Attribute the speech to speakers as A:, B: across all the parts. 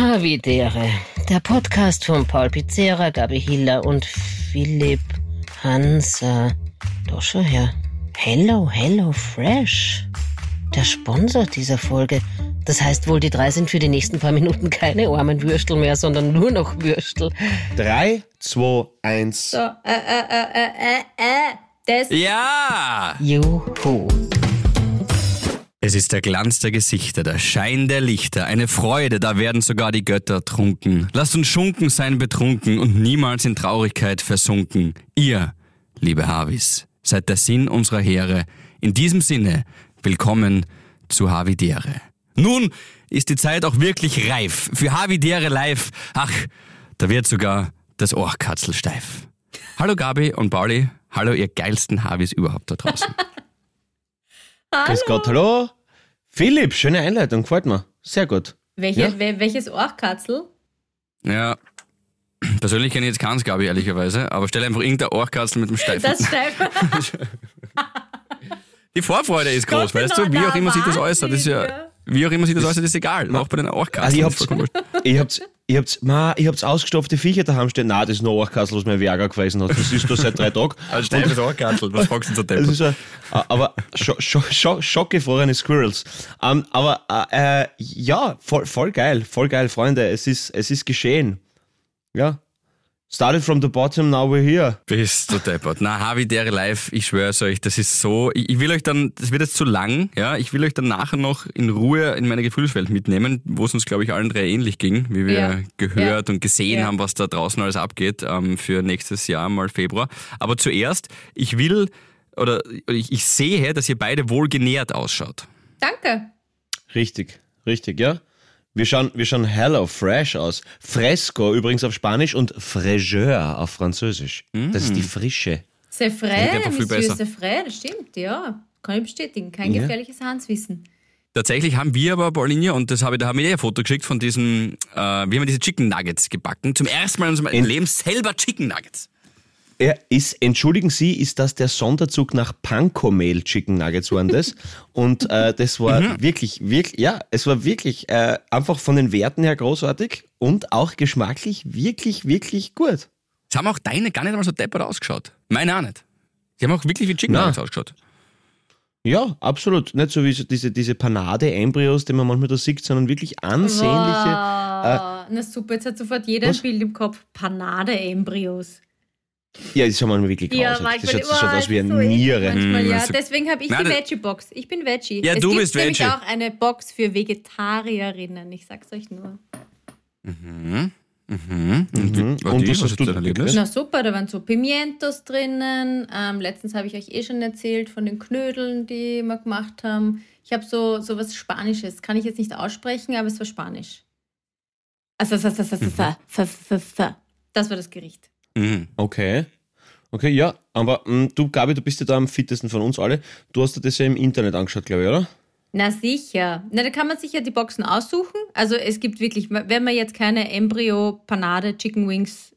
A: Havidere, der Podcast von Paul Pizzera, Gabi Hiller und Philipp Hanser. Doch schon her. Hello, Hello Fresh. Der Sponsor dieser Folge. Das heißt wohl, die drei sind für die nächsten paar Minuten keine armen Würstel mehr, sondern nur noch Würstel.
B: Drei, zwei, eins.
C: So, äh, äh, äh, äh, äh, das.
D: Ja!
A: Juhu.
D: Es ist der Glanz der Gesichter, der Schein der Lichter, eine Freude, da werden sogar die Götter trunken. Lasst uns schunken sein betrunken und niemals in Traurigkeit versunken. Ihr, liebe Havis, seid der Sinn unserer Heere. In diesem Sinne, willkommen zu Havidere. Nun ist die Zeit auch wirklich reif für Havidere live. Ach, da wird sogar das Ohrkatzel steif. Hallo Gabi und Pauli, hallo ihr geilsten Havis überhaupt da draußen.
B: Grüß Gott, hallo. Philipp, schöne Einleitung, gefällt mir. Sehr gut.
C: Welche,
B: Ja?
C: wel- welches Ohrkatzel?
D: Ja. Persönlich kenne ich jetzt keins, Gabi, ehrlicherweise, aber stell einfach irgendein Ohrkatzel mit dem Steifen.
C: Das Steife.
D: Die Vorfreude ist groß,
C: Gott,
D: weißt du? Wie auch immer sich das äußert, ist ja, wie auch immer sich das äußert, ist egal. Auch bei den
B: Also ich hab's,
D: vollkommen wurscht.
B: ich hab's, ich hab's, ma, ich hab's ausgestopfte Viecher daheim stehen. Nein, das ist nur Ohrkastel, was mein Werger gewesen hat. Das ist da seit drei Tagen.
D: Ein steifes Ohrkatzel, was fragst du so
B: ist ein, aber scho, scho, scho, schockgefrorene Squirrels. Ähm, aber äh, äh, ja, voll, voll geil, voll geil, Freunde. Es ist, es ist geschehen. Ja. Started from the bottom, now we're here.
D: Bist du deppert. Na, Havidere live, ich schwör's euch, das ist so, ich, ich will euch dann, das wird jetzt zu lang, ja, ich will euch dann nachher noch in Ruhe in meine Gefühlswelt mitnehmen, wo es uns, glaube ich, allen drei ähnlich ging, wie wir
C: Ja.
D: gehört und gesehen
C: Ja.
D: haben, was da draußen alles abgeht ähm, für nächstes Jahr, mal Februar. Aber zuerst, ich will, oder oder ich, ich sehe, dass ihr beide wohl genährt ausschaut.
C: Danke.
B: Richtig, richtig, ja. Wir schauen, wir schauen hello fresh aus. Fresco übrigens auf Spanisch und fraîcheur auf Französisch. Das ist die Frische.
C: C'est frais, Monsieur,
D: besser.
C: c'est frais, das stimmt, ja. Kann ich bestätigen. Kein
B: Ja.
C: gefährliches Handwissen.
D: Tatsächlich haben wir aber, Paulinia, und das habe ich, da haben wir dir ein Foto geschickt von diesem, äh, wir haben diese Chicken Nuggets gebacken. Zum ersten Mal in unserem
B: In-
D: Leben selber Chicken Nuggets.
B: Er ist, entschuldigen Sie, ist das der Sonderzug nach Panko-Mehl Chicken Nuggets waren das? Und äh, das war wirklich, wirklich, ja, es war wirklich äh, einfach von den Werten her großartig und auch geschmacklich wirklich, wirklich gut.
D: Es haben auch deine gar nicht einmal so deppert ausgeschaut. Meine auch nicht. Sie haben auch wirklich wie Chicken. Nuggets ausgeschaut.
B: Ja, absolut. Nicht so wie so diese, diese Panade-Embryos, die man manchmal da sieht, sondern wirklich ansehnliche.
C: Wow. Na super, jetzt hat sofort jeder
B: was?
C: ein Bild im Kopf. Panade-Embryos.
B: Ja, die haben wir wirklich
C: ja,
B: raus. Das schaut
C: schon
B: aus
C: oh, wie
B: eine
C: so
B: Niere.
C: Manchmal,
D: hm,
C: ja.
D: Also-
C: Deswegen habe ich
D: Nein,
C: die Veggie-Box. Ich bin Veggie.
D: Ja,
C: es
D: du bist Veggie.
C: Es gibt auch eine Box für Vegetarierinnen. Ich sag's euch nur.
D: Mhm. Mhm.
B: mhm. Und,
D: Und
B: was hast du denn
D: erlebt?
C: Na super, da waren so Pimientos drinnen. Ähm, letztens habe ich euch eh schon erzählt von den Knödeln, die wir gemacht haben. Ich habe so, so was Spanisches. Kann ich jetzt nicht aussprechen, aber es war Spanisch. Also, das war das Gericht.
D: Mhm.
B: Okay. Okay, ja, aber mh, du, Gabi, du bist ja da am fittesten von uns alle. Du hast dir das ja im Internet angeschaut, glaube ich, oder?
C: Na sicher. Na, da kann man sich ja die Boxen aussuchen. Also es gibt wirklich, wenn man jetzt keine Embryo, Panade, Chicken Wings,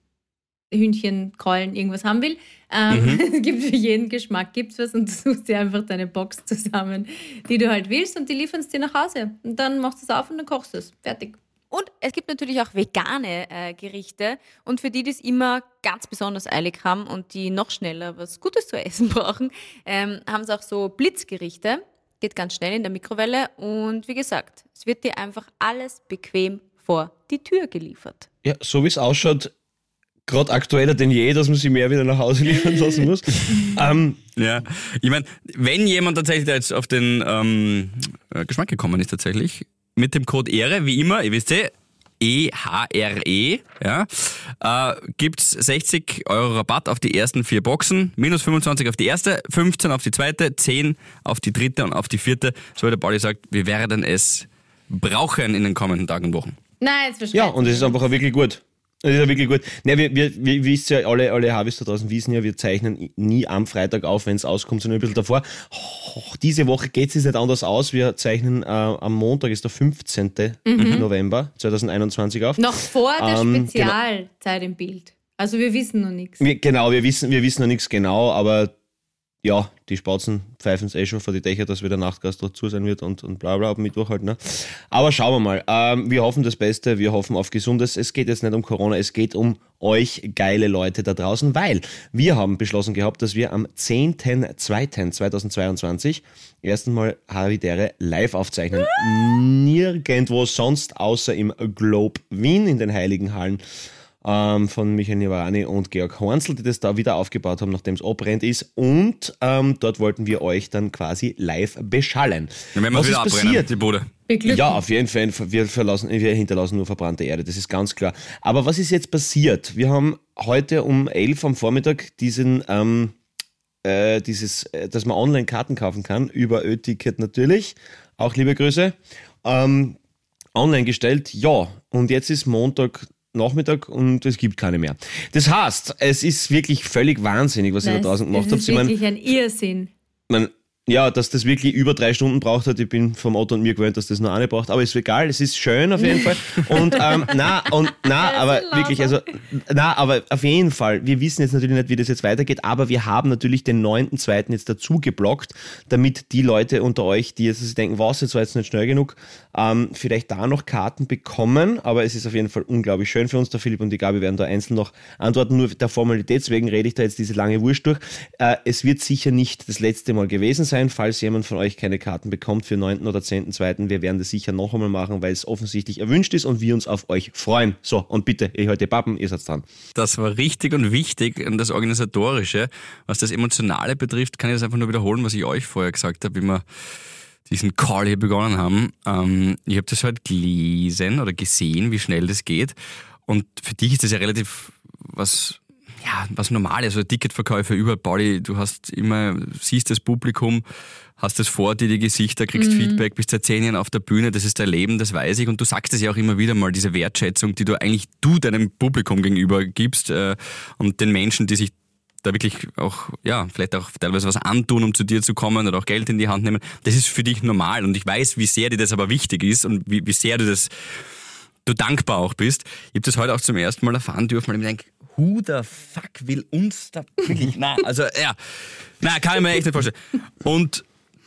C: Hühnchen, Keulen, irgendwas haben will, ähm, es gibt für jeden Geschmack gibt's was und du suchst dir einfach deine Box zusammen, die du halt willst und die liefern es dir nach Hause. Und dann machst du es auf und dann kochst du es. Fertig.
E: Und es gibt natürlich auch vegane äh, Gerichte. Und für die, die es immer ganz besonders eilig haben und die noch schneller was Gutes zu essen brauchen, ähm, haben sie auch so Blitzgerichte. Geht ganz schnell in der Mikrowelle. Und wie gesagt, es wird dir einfach alles bequem vor die Tür geliefert.
B: Ja, so wie es ausschaut, gerade aktueller denn je, dass man sie mehr wieder nach Hause liefern lassen muss. ähm,
D: Ja, ich meine, wenn jemand tatsächlich da jetzt auf den ähm, äh, Geschmack gekommen ist, tatsächlich, mit dem Code EHRE, wie immer, ihr wisst eh, E-H-R-E, ja, äh, gibt's 60 Euro Rabatt auf die ersten vier Boxen, minus 25 auf die erste, 15 auf die zweite, 10 auf die dritte und auf die vierte. So wie der Pauli sagt, wir werden es brauchen in den kommenden Tagen und Wochen.
C: Nein, jetzt
B: ja, und es ist einfach auch wirklich gut. Es ist ja wirklich gut. Ne, wir, wir, wir wisst ja, alle, alle Harvis da draußen wissen ja, wir zeichnen nie am Freitag auf, wenn es auskommt, sondern ein bisschen davor. Oh, diese Woche geht es nicht anders aus. Wir zeichnen äh, am Montag, ist der 15. November 2021 auf.
C: Noch vor der
B: Ähm,
C: Spezialzeit im Bild. Also wir wissen noch nichts.
B: Genau, wir wissen, wir wissen noch nichts genau, aber ja, die Spatzen pfeifen es eh schon vor die Dächer, dass wieder Nachtgast dazu sein wird und, und bla bla ab Mittwoch halt. Ne? Aber schauen wir mal. Ähm, wir hoffen das Beste, wir hoffen auf Gesundes. Es geht jetzt nicht um Corona, es geht um euch geile Leute da draußen, weil wir haben beschlossen gehabt, dass wir am 10.02.2022 ersten Mal Havidere live aufzeichnen. Nirgendwo sonst außer im Globe Wien in den Heiligen Hallen ähm, von Michael Nivarani und Georg Hornsel, die das da wieder aufgebaut haben, nachdem es abbrennt ist. Und ähm, dort wollten wir euch dann quasi live beschallen.
D: Dann werden wir
B: Was
D: wieder
B: ist
D: abbrennen,
B: passiert?
D: die Bude.
C: Beglücken.
B: Ja, auf jeden Fall. Wir, verlassen, wir hinterlassen nur verbrannte Erde, das ist ganz klar. Aber was ist jetzt passiert? Wir haben heute um 11 am Vormittag diesen, ähm, äh, dieses, äh, dass man online Karten kaufen kann, über Ö-Ticket natürlich. Auch liebe Grüße. Ähm, online gestellt, ja. Und jetzt ist Montag. Nachmittag und es gibt keine mehr. Das heißt, es ist wirklich völlig wahnsinnig, was ihr da draußen gemacht
C: das
B: habt.
C: ist
B: Ich meine,
C: wirklich ein Irrsinn.
B: man, ja, dass das wirklich über drei Stunden braucht hat. Ich bin vom Otto und mir gewöhnt, dass das nur eine braucht. Aber ist egal, es ist schön auf jeden Fall. Und ähm, na, und na, aber wirklich, also, na, aber auf jeden Fall. Wir wissen jetzt natürlich nicht, wie das jetzt weitergeht, aber wir haben natürlich den 9.2. jetzt dazu geblockt, damit die Leute unter euch, die jetzt denken, was, jetzt war jetzt nicht schnell genug, ähm, vielleicht da noch Karten bekommen. Aber es ist auf jeden Fall unglaublich schön für uns. Der Philipp und die Gabi werden da einzeln noch antworten. Nur der Formalität, deswegen rede ich da jetzt diese lange Wurst durch. Äh, es wird sicher nicht das letzte Mal gewesen sein, falls jemand von euch keine Karten bekommt für 9. oder 10.2. Wir werden das sicher noch einmal machen, weil es offensichtlich erwünscht ist und wir uns auf euch freuen. So, und bitte, ihr hört die Pappen, ihr seid dran.
D: Das war richtig und wichtig und das Organisatorische. Was das Emotionale betrifft, kann ich das einfach nur wiederholen, was ich euch vorher gesagt habe, wie wir diesen Call hier begonnen haben. Ähm, ich habe das halt gelesen oder gesehen, wie schnell das geht. Und für dich ist das ja relativ was, ja, was Normales, also Ticketverkäufe überall, Pauli, du hast immer, siehst das Publikum, hast es vor dir, die Gesichter, kriegst Feedback, bist seit zehn Jahren auf der Bühne, das ist dein Leben, das weiß ich. Und du sagst es ja auch immer wieder mal, diese Wertschätzung, die du eigentlich du deinem Publikum gegenüber gibst äh, und den Menschen, die sich da wirklich auch, ja, vielleicht auch teilweise was antun, um zu dir zu kommen oder auch Geld in die Hand nehmen. Das ist für dich normal und ich weiß, wie sehr dir das aber wichtig ist und wie, wie sehr du das, du dankbar auch bist. Ich habe das heute auch zum ersten Mal erfahren dürfen, weil ich mir denke, who the fuck will uns da wirklich, na, also, ja, na, kann ich mir echt nicht vorstellen. Und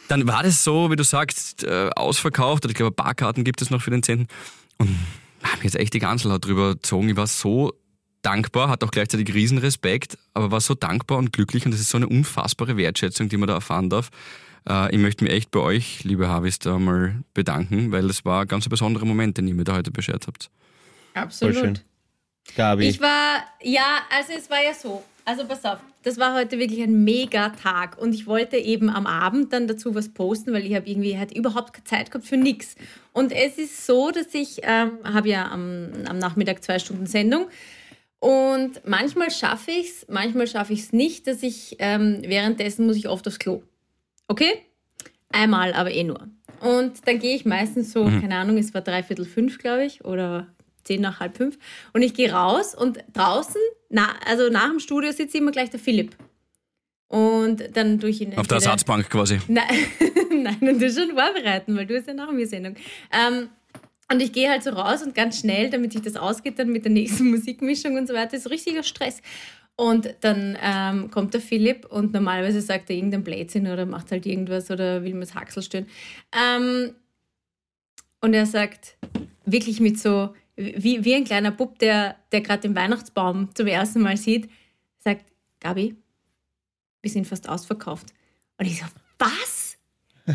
D: dann war das so, wie du sagst, äh, ausverkauft, oder ich glaube, ein paar Karten gibt es noch für den 10. Und habe jetzt echt die Ganzelhaut drüber gezogen. Ich war so dankbar, hatte auch gleichzeitig riesen Respekt, aber war so dankbar und glücklich und das ist so eine unfassbare Wertschätzung, die man da erfahren darf. Äh, ich möchte mich echt bei euch, liebe Harvis, da mal bedanken, weil das war ein ganz besonderer Moment, den ihr mir da heute beschert habt.
C: Absolut.
B: Gabi.
C: Ich war, ja, also es war ja so. Also pass auf, das war heute wirklich ein mega Tag und ich wollte eben am Abend dann dazu was posten, weil ich habe irgendwie halt überhaupt keine Zeit gehabt für nichts. Und es ist so, dass ich ähm, habe ja am, am Nachmittag zwei Stunden Sendung und manchmal schaffe ich es, manchmal schaffe ich es nicht, dass ich ähm, währenddessen muss ich oft aufs Klo. Okay? Einmal aber eh nur. Und dann gehe ich meistens so, keine Ahnung, es war dreiviertel fünf, glaube ich, oder zehn nach halb fünf. Und ich gehe raus und draußen, na, also nach dem Studio sitzt immer gleich der Philipp. Und dann durch ihn.
D: Auf der Ersatzbank quasi.
C: Nein, nein, und du schon vorbereiten, weil du hast ja nach mir Sendung. Ähm, und ich gehe halt so raus und ganz schnell, damit sich das ausgeht, dann mit der nächsten Musikmischung und so weiter, ist richtiger Stress. Und dann ähm, kommt der Philipp und normalerweise sagt er irgendein Blödsinn oder macht halt irgendwas oder will mir das Haxel stören. Ähm, und er sagt wirklich mit so, wie, wie ein kleiner Bub, der, der gerade den Weihnachtsbaum zum ersten Mal sieht, sagt, Gabi, wir sind fast ausverkauft. Und ich so, was?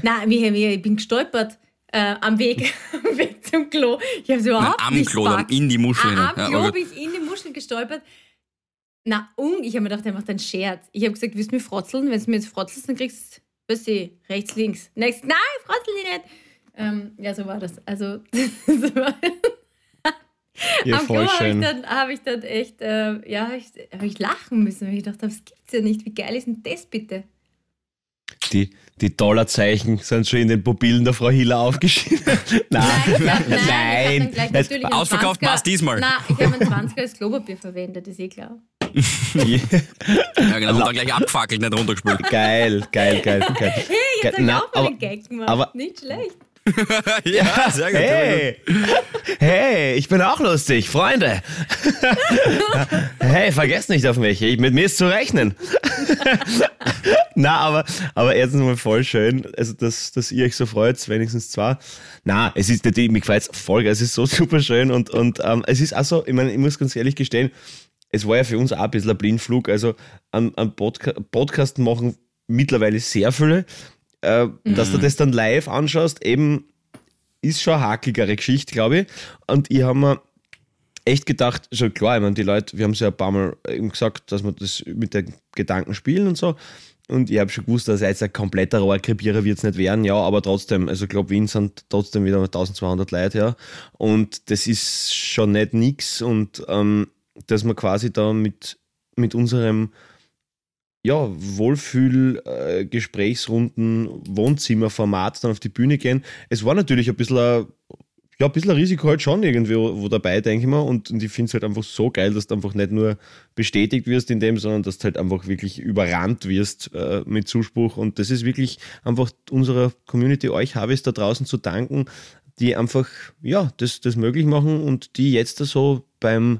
C: Na, wie, wie, ich bin gestolpert äh, am, Weg, am Weg zum Klo. Ich habe es
D: Nein,
C: überhaupt
D: am
C: nicht
D: Klo, dann in die Muschel
C: Ah,
D: hinein. Ja,
C: am Klo
D: aber
C: bin ich in die Muschel gestolpert. Na, und ich habe mir gedacht, er macht einen Scherz. Ich habe gesagt, willst du mich frotzeln? Wenn du mir jetzt frotzelst, dann kriegst du, weißt du, rechts, links. Next, nein, frotzel dich nicht. Ähm, ja, so war das. Also, so war
B: ja,
C: am Klo habe ich, dann- hab ich dann echt, äh, ja, ich, hab ich lachen müssen, weil ich dachte, das gibt's ja nicht. Wie geil ist denn das bitte?
B: Die, die Dollarzeichen sind schon in den Pupillen der Frau Hiller aufgeschrieben. nein, nein, nein.
C: natürlich einen
D: Ausverkauft
C: 20er
D: war's diesmal.
C: Nein, ich habe einen 20er als Klopapier verwendet, ist eh klar.
D: ja, genau, und dann gleich abgefackelt, nicht runtergespült.
B: geil, geil, geil, geil.
C: Hey, jetzt habe ich auch mal einen Gag gemacht.
B: aber-
C: Nicht schlecht.
D: ja, sehr gut.
B: Hey, hey, ich bin auch lustig, Freunde. hey, vergesst nicht auf mich, ich, mit mir ist zu rechnen. Na, aber, aber erstens mal voll schön, also dass, dass ihr euch so freut, wenigstens zwar. Na, es ist natürlich, gefällt es voll, es ist so super schön und, und ähm, es ist auch so, ich meine, ich muss ganz ehrlich gestehen, es war ja für uns auch ein bisschen ein Blindflug, also am, am Podca Podcast machen mittlerweile sehr viele. Äh, mhm. Dass du das dann live anschaust, eben ist schon eine hakeligere Geschichte, glaube ich. Und ich habe mir echt gedacht, schon klar, ich meine, die Leute, wir haben es ja ein paar Mal eben gesagt, dass wir das mit den Gedanken spielen und so. Und ich habe schon gewusst, dass jetzt ein kompletter Rohrkrepierer wird es nicht werden, ja, aber trotzdem, also ich glaube, Wien sind trotzdem wieder 1200 Leute, ja. Und das ist schon nicht nix und ähm, dass wir quasi da mit, mit unserem ja, Wohlfühl-Gesprächsrunden, äh, Wohnzimmerformat dann auf die Bühne gehen. Es war natürlich ein bisschen ein, ja, ein bisschen ein Risiko halt schon irgendwie wo dabei, denke ich mal. Und, und ich finde es halt einfach so geil, dass du einfach nicht nur bestätigt wirst in dem, sondern dass du halt einfach wirklich überrannt wirst äh, mit Zuspruch. Und das ist wirklich einfach unserer Community, euch habe ich da draußen zu danken, die einfach, ja, das, das möglich machen und die jetzt so beim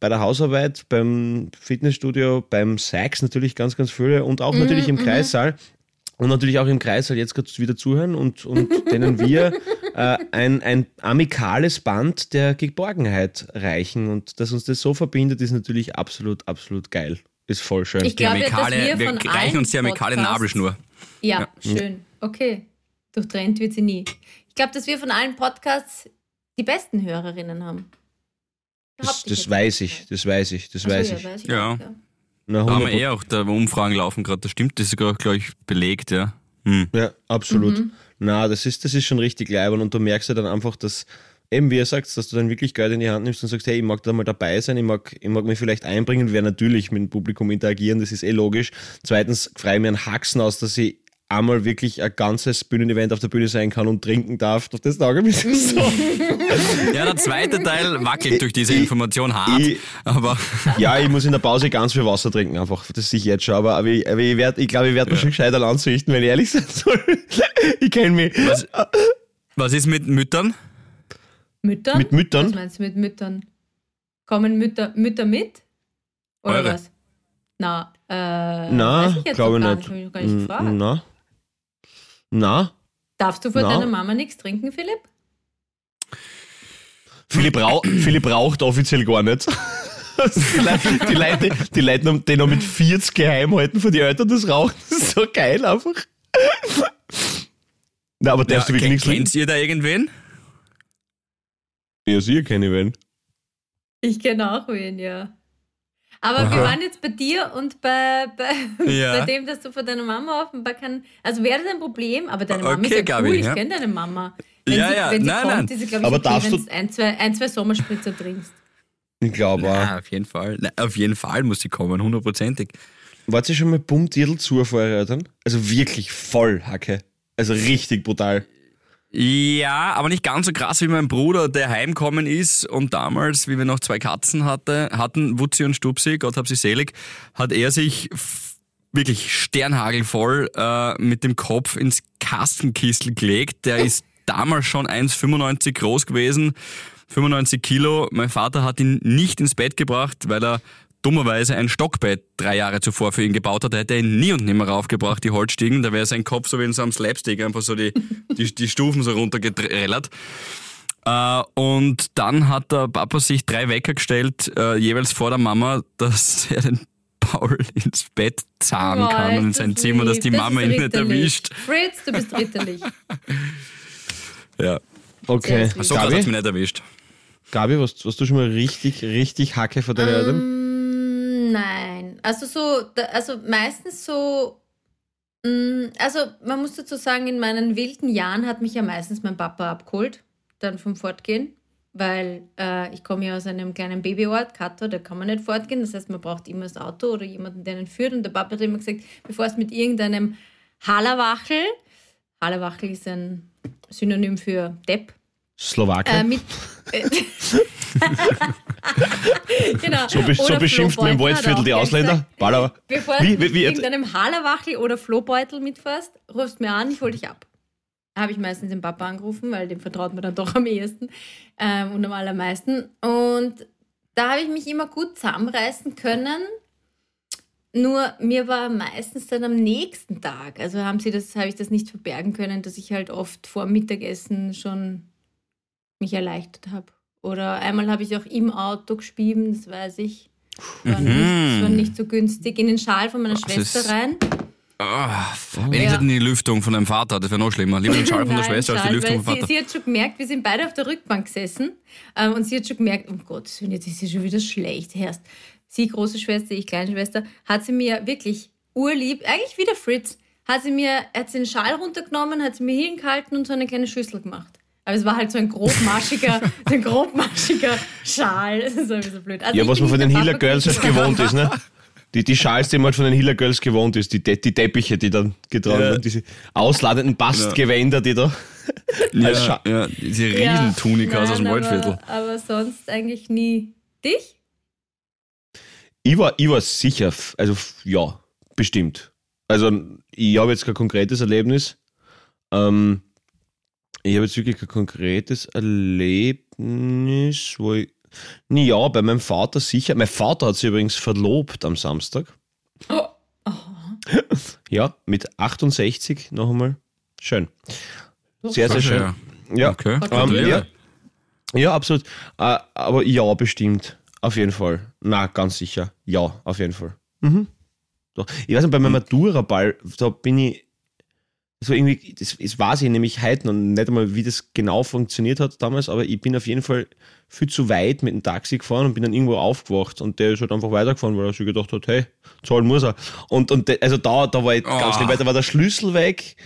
B: bei der Hausarbeit, beim Fitnessstudio, beim Sex natürlich ganz, ganz viele und auch mhm, natürlich im mhm. Kreissaal. Und natürlich auch im Kreissaal jetzt wieder zuhören und, und denen wir äh, ein, ein amikales Band der Geborgenheit reichen. Und dass uns das so verbindet, ist natürlich absolut, absolut geil. Ist voll schön.
C: Ich glaube, dass wir,
D: wir reichen uns die amikale Nabelschnur.
C: Ja, ja, schön. Okay. Durchtrennt wird sie nie. Ich glaube, dass wir von allen Podcasts die besten Hörerinnen haben.
B: Das, das weiß ich, das weiß ich, das weiß ich.
D: Ja. Na, da haben wir eh auch da Umfragen laufen gerade, das stimmt, das ist sogar, glaube ich, belegt, ja.
B: Hm. Ja, absolut. Mhm. Na, das ist, das ist schon richtig leibend und du merkst ja dann einfach, dass, eben wie ihr sagt, dass du dann wirklich Geld in die Hand nimmst und sagst, hey, ich mag da mal dabei sein, ich mag, ich mag mich vielleicht einbringen, wer natürlich mit dem Publikum interagieren, das ist eh logisch. Zweitens freue ich mir einen Haxen aus, dass ich einmal wirklich ein ganzes Bühnenevent auf der Bühne sein kann und trinken darf. Auf das Auge so.
D: ja, der zweite Teil wackelt durch diese Information hart. Ich, aber
B: ja, ich muss in der Pause ganz viel Wasser trinken, einfach. Das sehe ich jetzt schon. Aber, aber ich, aber ich, werd, ich glaube, ich werde mir ja. schon gescheiter anzurichten, wenn ich ehrlich sein soll. ich kenne mich.
D: Was, was ist mit Müttern?
C: Müttern?
B: Mit Müttern?
C: Was meinst du mit Müttern? Kommen Mütter, Mütter mit? Oder Eure. was? Na, äh,
B: Na, glaube ich nicht. Gar nicht Na. Na.
C: Darfst du vor Na. deiner Mama nichts trinken, Philipp?
B: Philipp, brauch, Philipp braucht offiziell gar nicht. die Leute, die Leute, die Leute die noch mit 40 geheim halten von den Eltern das Rauchen. Das ist so geil einfach. Na, aber darfst ja, du wirklich nichts
D: trinken? Kennt ihr da irgendwen?
B: Ja, sicher kenne ich wen.
C: Ich kenne auch wen, ja. Aber Aha. wir waren jetzt bei dir und bei, bei, ja. bei, dem, dass du von deiner Mama offenbar kann. Also wäre das ein Problem, aber deine Mama okay, ist ja Gabi, cool, ich ja. kenne deine Mama. Wenn
D: ja,
C: sie,
D: ja,
C: wenn sie
D: nein,
C: kommt,
D: nein.
C: ist sie, glaube ich,
B: aber
C: okay,
B: darfst
C: du ein zwei, ein, zwei Sommerspritzer trinkst.
B: Ich glaube
D: ja, auf jeden Fall. Na, auf jeden Fall muss sie kommen, hundertprozentig.
B: Wart ihr schon mal Bummtiertel zu vor euren Eltern? Also wirklich voll Hacke. Also richtig brutal.
D: Ja, aber nicht ganz so krass wie mein Bruder, der heimkommen ist und damals, wie wir noch zwei Katzen hatte, hatten, Wutzi und Stupsi, Gott hab sie selig, hat er sich wirklich sternhagelvoll äh, mit dem Kopf ins Kastenkistel gelegt. Der ist damals schon 1,95 groß gewesen, 95 Kilo. Mein Vater hat ihn nicht ins Bett gebracht, weil er dummerweise ein Stockbett drei Jahre zuvor für ihn gebaut hat. Er hätte ihn nie und nimmer raufgebracht, die Holzstiegen. Da wäre sein Kopf so wie in so einem Slapstick einfach so die, die, die Stufen so runtergetrellert. Uh, und dann hat der Papa sich drei Wecker gestellt, uh, jeweils vor der Mama, dass er den Paul ins Bett zahlen oh, kann und in sein Zimmer, dass die das Mama ihn nicht erwischt.
C: Fritz, du bist ritterlich.
D: ja.
B: Okay.
D: So hat es mich nicht erwischt.
B: Gabi, was, was du schon mal richtig, richtig Hacke vor deinen um, Eltern?
C: Nein, also so, also meistens so, mm, also man muss dazu sagen, in meinen wilden Jahren hat mich ja meistens mein Papa abgeholt, dann vom Fortgehen, weil äh, ich komme ja aus einem kleinen Babyort, Kato, da kann man nicht fortgehen, das heißt, man braucht immer das Auto oder jemanden, der einen führt. Und der Papa hat immer gesagt, bevor es mit irgendeinem Hallerwachel, Hallerwachel ist ein Synonym für Depp,
B: Slowakei.
C: Äh, mit, äh, genau.
B: So, be so beschimpft man im Waldviertel die Ausländer.
C: Gesagt, bevor wie, wie, wie, du mit irgendeinem Halerwachel oder Flohbeutel mitfährst, rufst mir an, ich hol dich ab. Habe ich meistens den Papa angerufen, weil dem vertraut man dann doch am ehesten ähm, und am allermeisten. Und da habe ich mich immer gut zusammenreißen können, Nur mir war meistens dann am nächsten Tag, also haben sie das, habe ich das nicht verbergen können, dass ich halt oft vor Mittagessen schon mich erleichtert habe. Oder einmal habe ich auch im Auto gespieben, das weiß ich. War, nicht, das war nicht so günstig. In den Schal von meiner
D: Das
C: Schwester rein.
D: Wenn ich
C: Ja.
D: in die Lüftung von deinem Vater, das wäre noch schlimmer. Lieber den Schal von der Schwester als die
C: Schal,
D: Lüftung vom
C: sie,
D: Vater.
C: sie hat schon gemerkt, wir sind beide auf der Rückbank gesessen ähm, und sie hat schon gemerkt, Gottes Willen, jetzt ist sie schon wieder schlecht, Herrst. Sie, große Schwester, ich, kleine Schwester, hat sie mir wirklich urlieb, eigentlich wie der Fritz, hat sie mir, hat sie den Schal runtergenommen, hat sie mir hingehalten und so eine kleine Schüssel gemacht. Aber es war halt so ein grobmarschiger, so ein grobmarschiger Schal. Das ist irgendwie so blöd. Also
B: Ja, was man von den Hiller Girls halt gewohnt ist, ne? Die, die Schals, die man halt von den Hiller Girls gewohnt ist, die, die Teppiche, die dann getragen
D: Ja.
B: werden, diese ausladenden Bastgewänder, die da. als Scha-
D: Ja, ja, diese
C: Ja,
D: Riesentunikas aus dem Waldviertel.
C: Aber, aber sonst eigentlich nie. Dich?
B: Ich war, ich war sicher, also ja, bestimmt. Also ich habe jetzt kein konkretes Erlebnis. Ähm, ich habe jetzt wirklich kein konkretes Erlebnis, wo ich. Ja, bei meinem Vater sicher. Mein Vater hat sich übrigens verlobt am Samstag.
C: Oh.
B: Ja, mit 68 noch einmal. Schön. Sehr, sehr schön.
D: Ja. Okay,
B: ähm,
D: gratuliere.
B: ja, ja absolut. Äh, aber ja, bestimmt. Auf jeden Fall. Na, ganz sicher. Ja, auf jeden Fall. Mhm. Doch. Ich weiß nicht, bei meinem Matura-Ball, da bin ich. Das war irgendwie, das, das weiß ich nämlich heute noch nicht einmal, wie das genau funktioniert hat damals, aber ich bin auf jeden Fall viel zu weit mit dem Taxi gefahren und bin dann irgendwo aufgewacht und der ist halt einfach weitergefahren, weil er sich gedacht hat, hey, zahlen muss er. Und, und also da, da war ich ganz
D: Oh.
B: schlimm, weil da war der Schlüssel weg.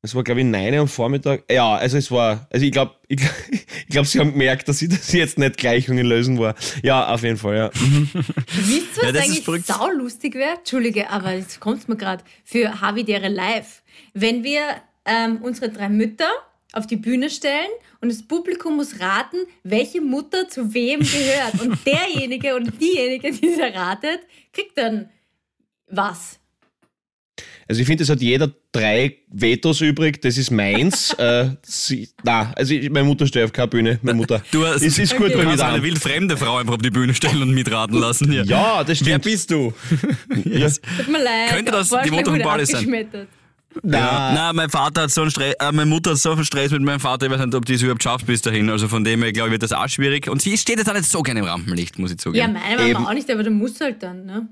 B: Es war, glaube ich, 9 Uhr am Vormittag. Ja, also es war, also ich glaube, ich, ich glaub, sie haben gemerkt, dass ich, dass ich jetzt nicht Gleichungen lösen war. Ja, auf jeden Fall, ja.
C: Wisst ihr,
D: Ja,
C: was
D: das ist
C: eigentlich saulustig wäre? Entschuldige, aber jetzt kommt mir gerade für Havidere Live. Wenn wir ähm, unsere drei Mütter auf die Bühne stellen und das Publikum muss raten, welche Mutter zu wem gehört. Und derjenige oder diejenige, die es erratet, kriegt dann was.
B: Also ich finde, es hat jeder drei Vetos übrig, das ist meins. äh, sie, na, also ich, meine Mutter steht auf keine Bühne, meine Mutter.
D: Du hast,
B: Es ist gut
C: Okay.
B: bei
D: du kannst eine wildfremde Frau einfach auf die Bühne stellen und mitraten lassen. Hier.
B: Ja, das
D: Wer
B: stimmt.
D: bist du?
B: Ja.
C: Tut mir leid.
D: Könnte das die Mutter von Pauli sein?
C: abgeschmettert.
D: Ja. Na, mein Vater hat so einen Stress, äh, meine Mutter hat so einen Stress mit meinem Vater, ich weiß nicht, ob die es überhaupt schafft bis dahin. Also von dem her, glaube ich, wird das auch schwierig. Und sie steht jetzt auch nicht so gerne im Rampenlicht, muss ich
C: Ja,
D: zugeben.
C: meine Mama
B: Eben.
C: auch nicht, aber du musst halt dann, ne?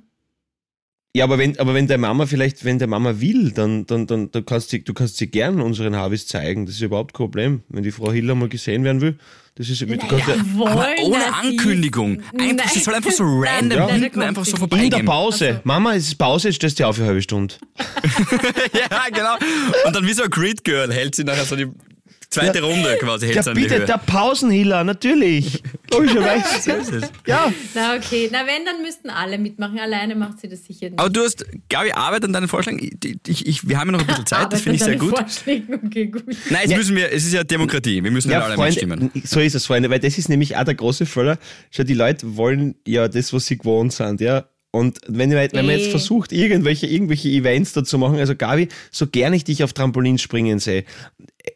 B: Ja, aber wenn, aber wenn der Mama vielleicht, wenn der Mama will, dann, dann, dann, dann kannst du, du kannst sie gern unseren Harvis zeigen. Das ist überhaupt kein Problem. Wenn die Frau Hiller mal gesehen werden will, das ist, du kannst ja,
C: Jawohl,
D: Aber ohne Ankündigung. Einfach, sie soll einfach so random
C: Nein,
D: hinten einfach so
C: sie
D: vorbei.
C: nicht.
B: in der. Pause.
C: Ach so.
B: Mama, es ist Pause, jetzt stellst du auf für eine halbe Stunde.
D: ja, genau. Und dann wie so ein Grid Girl hält sie nachher so die zweite Runde quasi, hält
B: Ja,
D: an die
B: bitte, der Pausenhiller, natürlich. Logischerweise.
D: So ist es.
B: Ja.
C: Na okay, na wenn, dann müssten alle mitmachen. Alleine macht sie das sicher nicht.
D: Aber du hast, glaube ich, Arbeit an deinen Vorschlägen. Ich, ich, ich, wir haben ja noch ein bisschen Zeit, das finde ich sehr gut.
C: Vorschlägen. Okay, gut.
D: Nein, jetzt
B: Ja.
D: müssen wir, es ist ja Demokratie, wir müssen ja,
B: Ja,
D: alle
B: Freunde,
D: mitstimmen.
B: so ist es, Freunde, weil das ist nämlich auch der große Fehler. Schau, die Leute wollen ja das, was sie gewohnt sind, ja. Und wenn, wenn man jetzt
C: Eh.
B: versucht, irgendwelche, irgendwelche Events da zu machen, also Gabi, so gern ich dich auf Trampolin springen sehe,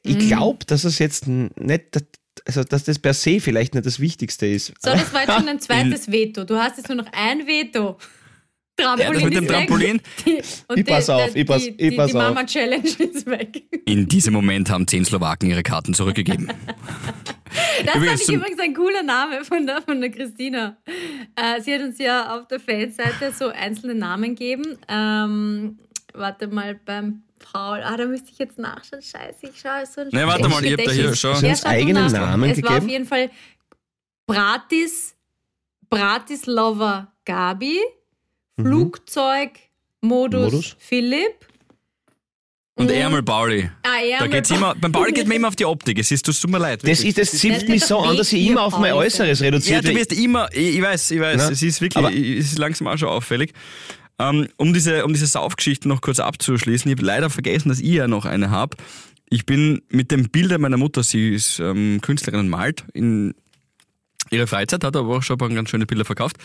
B: ich
C: Mhm.
B: glaube, dass es jetzt nicht, also dass das per se vielleicht nicht das Wichtigste ist.
C: So, das war jetzt schon ein zweites Veto. Du hast jetzt nur noch ein Veto. Trampolin
D: Ja, mit dem. Trampolin.
C: Die, und
B: Ich pass
C: die,
B: auf, ich pass-
C: die,
B: ich
C: die,
B: pass
C: die
B: auf.
C: Mama Challenge ist weg.
D: In diesem Moment haben zehn Slowaken ihre Karten zurückgegeben.
C: Das
D: Übrigens
C: fand ich übrigens ein cooler Name von der, von der Christina. Äh, sie hat uns ja auf der Fanseite so einzelne Namen gegeben. Ähm, warte mal, beim Paul. Ah, da müsste ich jetzt nachschauen. Scheiße, ich schaue so ein
D: Nee, warte mal, ihr habt da hier schon-
B: Sie haben uns eigene Namen
C: Es war auf
B: gegeben?
C: jeden Fall Bratis, Bratislava Gabi, Flugzeug, Modus,
B: Modus?
C: Philipp.
D: Und Ärmel Pauli.
C: Ah,
D: Da geht's immer, beim Pauli geht man immer auf die Optik. Es ist, es tut mir leid.
B: Das, ist, das zipft mich so an, dass ich immer auf mein Äußeres
D: Ja,
B: reduziert
D: du
B: werde.
D: wirst immer, ich, ich weiß, ich weiß,
B: Na,
D: es ist wirklich,
B: aber-
D: es ist langsam auch schon auffällig. Ähm, um diese, um diese Saufgeschichten noch kurz abzuschließen, ich habe leider vergessen, dass ich ja noch eine habe. Ich bin mit dem Bilder meiner Mutter, sie ist ähm, Künstlerin und malt in ihrer Freizeit, hat aber auch schon ein paar ganz schöne Bilder verkauft.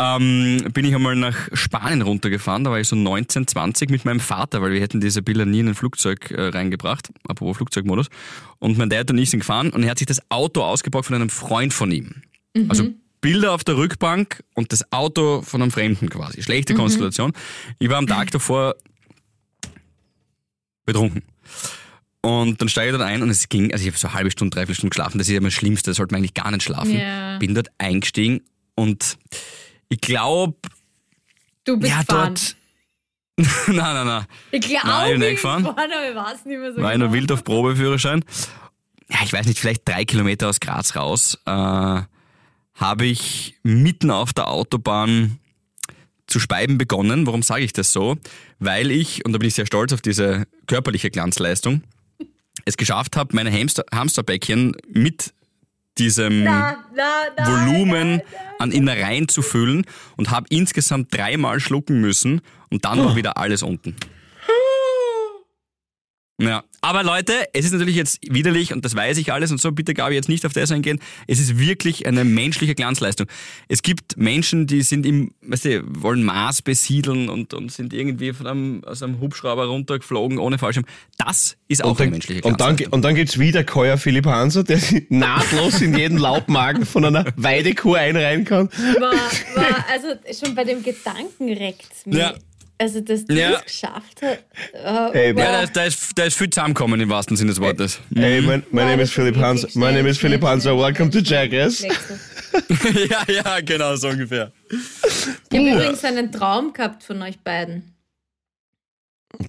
D: Ähm, bin ich einmal nach Spanien runtergefahren, da war ich so 19, 20 mit meinem Vater, weil wir hätten diese Bilder nie in ein Flugzeug äh, reingebracht, apropos Flugzeugmodus. Und mein Dad und ich sind gefahren und er hat sich das Auto ausgebaut von einem Freund von ihm. Also Bilder auf der Rückbank und das Auto von einem Fremden quasi. Schlechte Konstellation. Ich war am Tag davor betrunken. Und dann steige ich dort ein und es ging, also ich habe so eine halbe Stunde, dreiviertel Stunde geschlafen, das ist ja das Schlimmste, da sollte man eigentlich gar nicht schlafen.
C: Ja.
D: Bin dort eingestiegen und ich glaube,
C: Du bist
D: ja,
C: gefahren.
D: dort. nein, nein, nein.
C: Ich glaube,
D: ich bin gefahren.
C: gefahren, aber ich weiß nicht mehr so
D: War ich noch
C: genau.
D: wild auf Probeführerschein. Ja, ich weiß nicht, vielleicht drei Kilometer aus Graz raus, äh, habe ich mitten auf der Autobahn zu speiben begonnen. Warum sage ich das so? Weil ich, und da bin ich sehr stolz auf diese körperliche Glanzleistung, es geschafft habe, meine Hamster Hamsterbäckchen mit diesem
C: Na, na, na,
D: Volumen an Innereien zu füllen und habe insgesamt dreimal schlucken müssen und dann noch wieder alles unten. Ja, aber Leute, es ist natürlich jetzt widerlich und das weiß ich alles und so, bitte Gabi jetzt nicht auf das eingehen. Es ist wirklich eine menschliche Glanzleistung. Es gibt Menschen, die sind im, weißt du, wollen Mars besiedeln und, und sind irgendwie von einem, aus einem Hubschrauber runtergeflogen ohne Fallschirm. Das ist auch
B: Und
D: eine
B: dann,
D: menschliche
B: und, dann,
D: Glanzleistung.
B: und dann gibt's wieder Keuer Philipp Hanser, der sich nahtlos in jeden Laubmagen von einer Weidekuh einreihen kann.
C: War, war, also schon bei dem Gedanken reckt's mir.
D: Ja.
C: Also, dass du
D: Ja.
C: das geschafft hast. Äh,
B: Ey,
C: war-
D: ja, da ist, da, ist, da ist viel zusammengekommen im wahrsten Sinne des Wortes.
B: Hey, my, my name is
C: das
B: Philipp
C: ist
B: Hanser.
C: wirklich
B: My name
C: schnell,
B: is Philipp Hanser. Welcome to Jackass.
D: Ja, ja, genau, so ungefähr.
C: Ich habe übrigens einen Traum gehabt von euch beiden.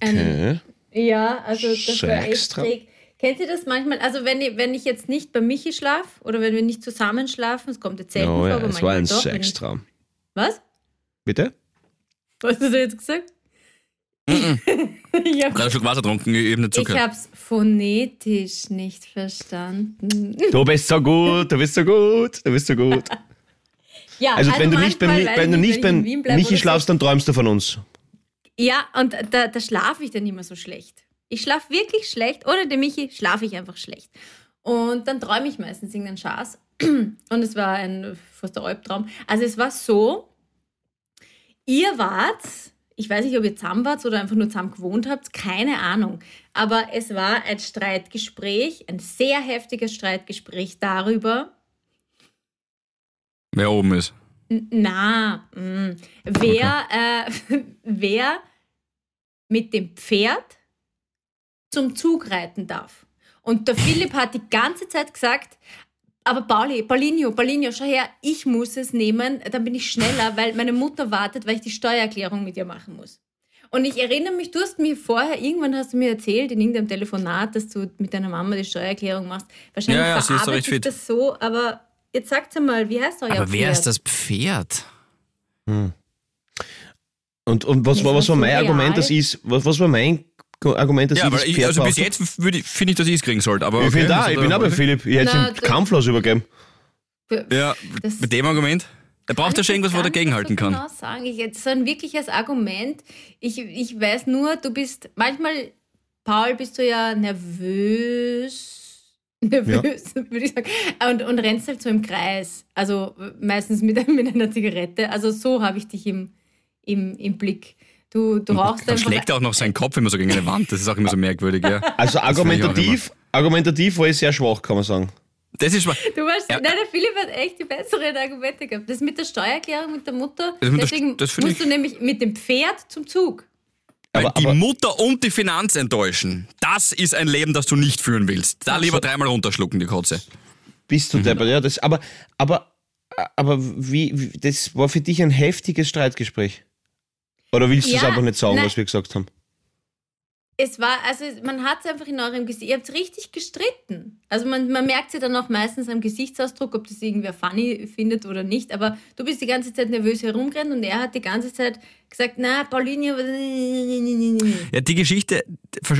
C: Einen,
B: Okay.
C: Ja, also das war echt schräg. Kennt ihr das manchmal? Also wenn ich, wenn ich jetzt nicht bei Michi schlafe oder wenn wir nicht zusammen schlafen, es kommt jetzt selten
B: Oh
C: vor,
B: ja,
C: aber
B: es war ein
C: doch.
B: Sextraum.
C: Was?
B: Bitte?
C: Was hast du jetzt gesagt? ich habe
D: Drei Schluck Wasser getrunken, eben nicht
C: ich
D: zugehört.
C: hab's phonetisch nicht verstanden.
B: Du bist so gut, du bist so gut, du bist so gut.
C: Ja,
B: Also, wenn du nicht, bei, wenn du
C: ich
B: nicht bei Michi schlafst, dann träumst du von uns.
C: Ja, und da, da schlafe ich dann immer so schlecht. Ich schlafe wirklich schlecht. Ohne den Michi schlafe ich einfach schlecht. Und dann träume ich meistens irgendeinen Schaß. Und es war ein fast ein Albtraum. Also es war so, ihr wart, ich weiß nicht, ob ihr zusammen wart oder einfach nur zusammen gewohnt habt, keine Ahnung. Aber es war ein Streitgespräch, ein sehr heftiges Streitgespräch darüber,
D: Wer oben ist.
C: N- Na, mh. wer, äh, wer mit dem Pferd zum Zug reiten darf. Und der Philipp hat die ganze Zeit gesagt, aber Pauli, Paulinho, Paulinho, schau her, ich muss es nehmen, dann bin ich schneller, weil meine Mutter wartet, weil ich die Steuererklärung mit ihr machen muss. Und ich erinnere mich, du hast mir vorher, irgendwann hast du mir erzählt, in irgendeinem Telefonat, dass du mit deiner Mama die Steuererklärung machst. Wahrscheinlich
D: Ja, ja, sie ist da
C: verarbeite
D: recht
C: ich
D: fit.
C: das so, aber jetzt sagt mal, wie heißt euer
D: Aber wer
C: Pferd?
D: ist das Pferd?
B: Und, und was,
C: Das
B: war, was
C: war
B: mein
C: so
B: Argument, dass ich, was, was war mein Argument, dass
D: Ja,
B: ich das
D: aber ich,
B: Pferd
D: also bis jetzt finde ich, dass ich es kriegen sollte. Aber
B: Ich,
D: okay,
B: bin da, ich bin auch bei Philipp. Ich hätte ihm kampflos übergeben.
D: Ja,
C: Das-
D: mit dem Argument. Er braucht ja schon irgendwas, wo er dagegenhalten
C: gar
D: kann.
C: so Genau sagen. Ich, das ist ein wirkliches Argument. Ich, ich weiß nur, du bist manchmal, Paul, bist du ja nervös. Nervös, würde ich sagen. Und, und rennst halt so im Kreis. Also meistens mit, mit einer Zigarette. Also so habe ich dich im, im, im Blick. Du, du rauchst
D: Dann schlägt er auch noch seinen Kopf immer so gegen eine Wand. Das ist auch immer so merkwürdig, ja.
B: Also
D: Das
B: argumentativ, argumentativ war ich sehr schwach, kann man sagen.
D: Das ist schwa-
C: Du warst,
D: Ja.
C: Nein, der Philipp hat echt die besseren Argumente gehabt. Das mit der Steuererklärung mit der Mutter.
D: Das mit der-
C: deswegen
D: das finde
C: musst
D: ich-
C: du nämlich mit dem Pferd zum Zug.
D: Weil
B: Aber-
D: die
B: aber-
D: Mutter und die Finanz enttäuschen. Das ist ein Leben, das du nicht führen willst. Da lieber dreimal runterschlucken, die Kotze.
B: Bist
D: Mhm.
B: du deppert, ja. Das, aber, aber, aber wie, wie, das war für dich ein heftiges Streitgespräch. Oder willst du es
C: Ja,
B: einfach nicht sagen,
C: nein.
B: was wir gesagt haben?
C: Es war, also man hat es einfach in eurem Gesicht, ihr habt richtig gestritten. Also man, man merkt es ja dann auch meistens am Gesichtsausdruck, ob das irgendwer funny findet oder nicht. Aber du bist die ganze Zeit nervös herumgerannt und er hat die ganze Zeit gesagt, na, Pauline,
D: Ja, die Geschichte,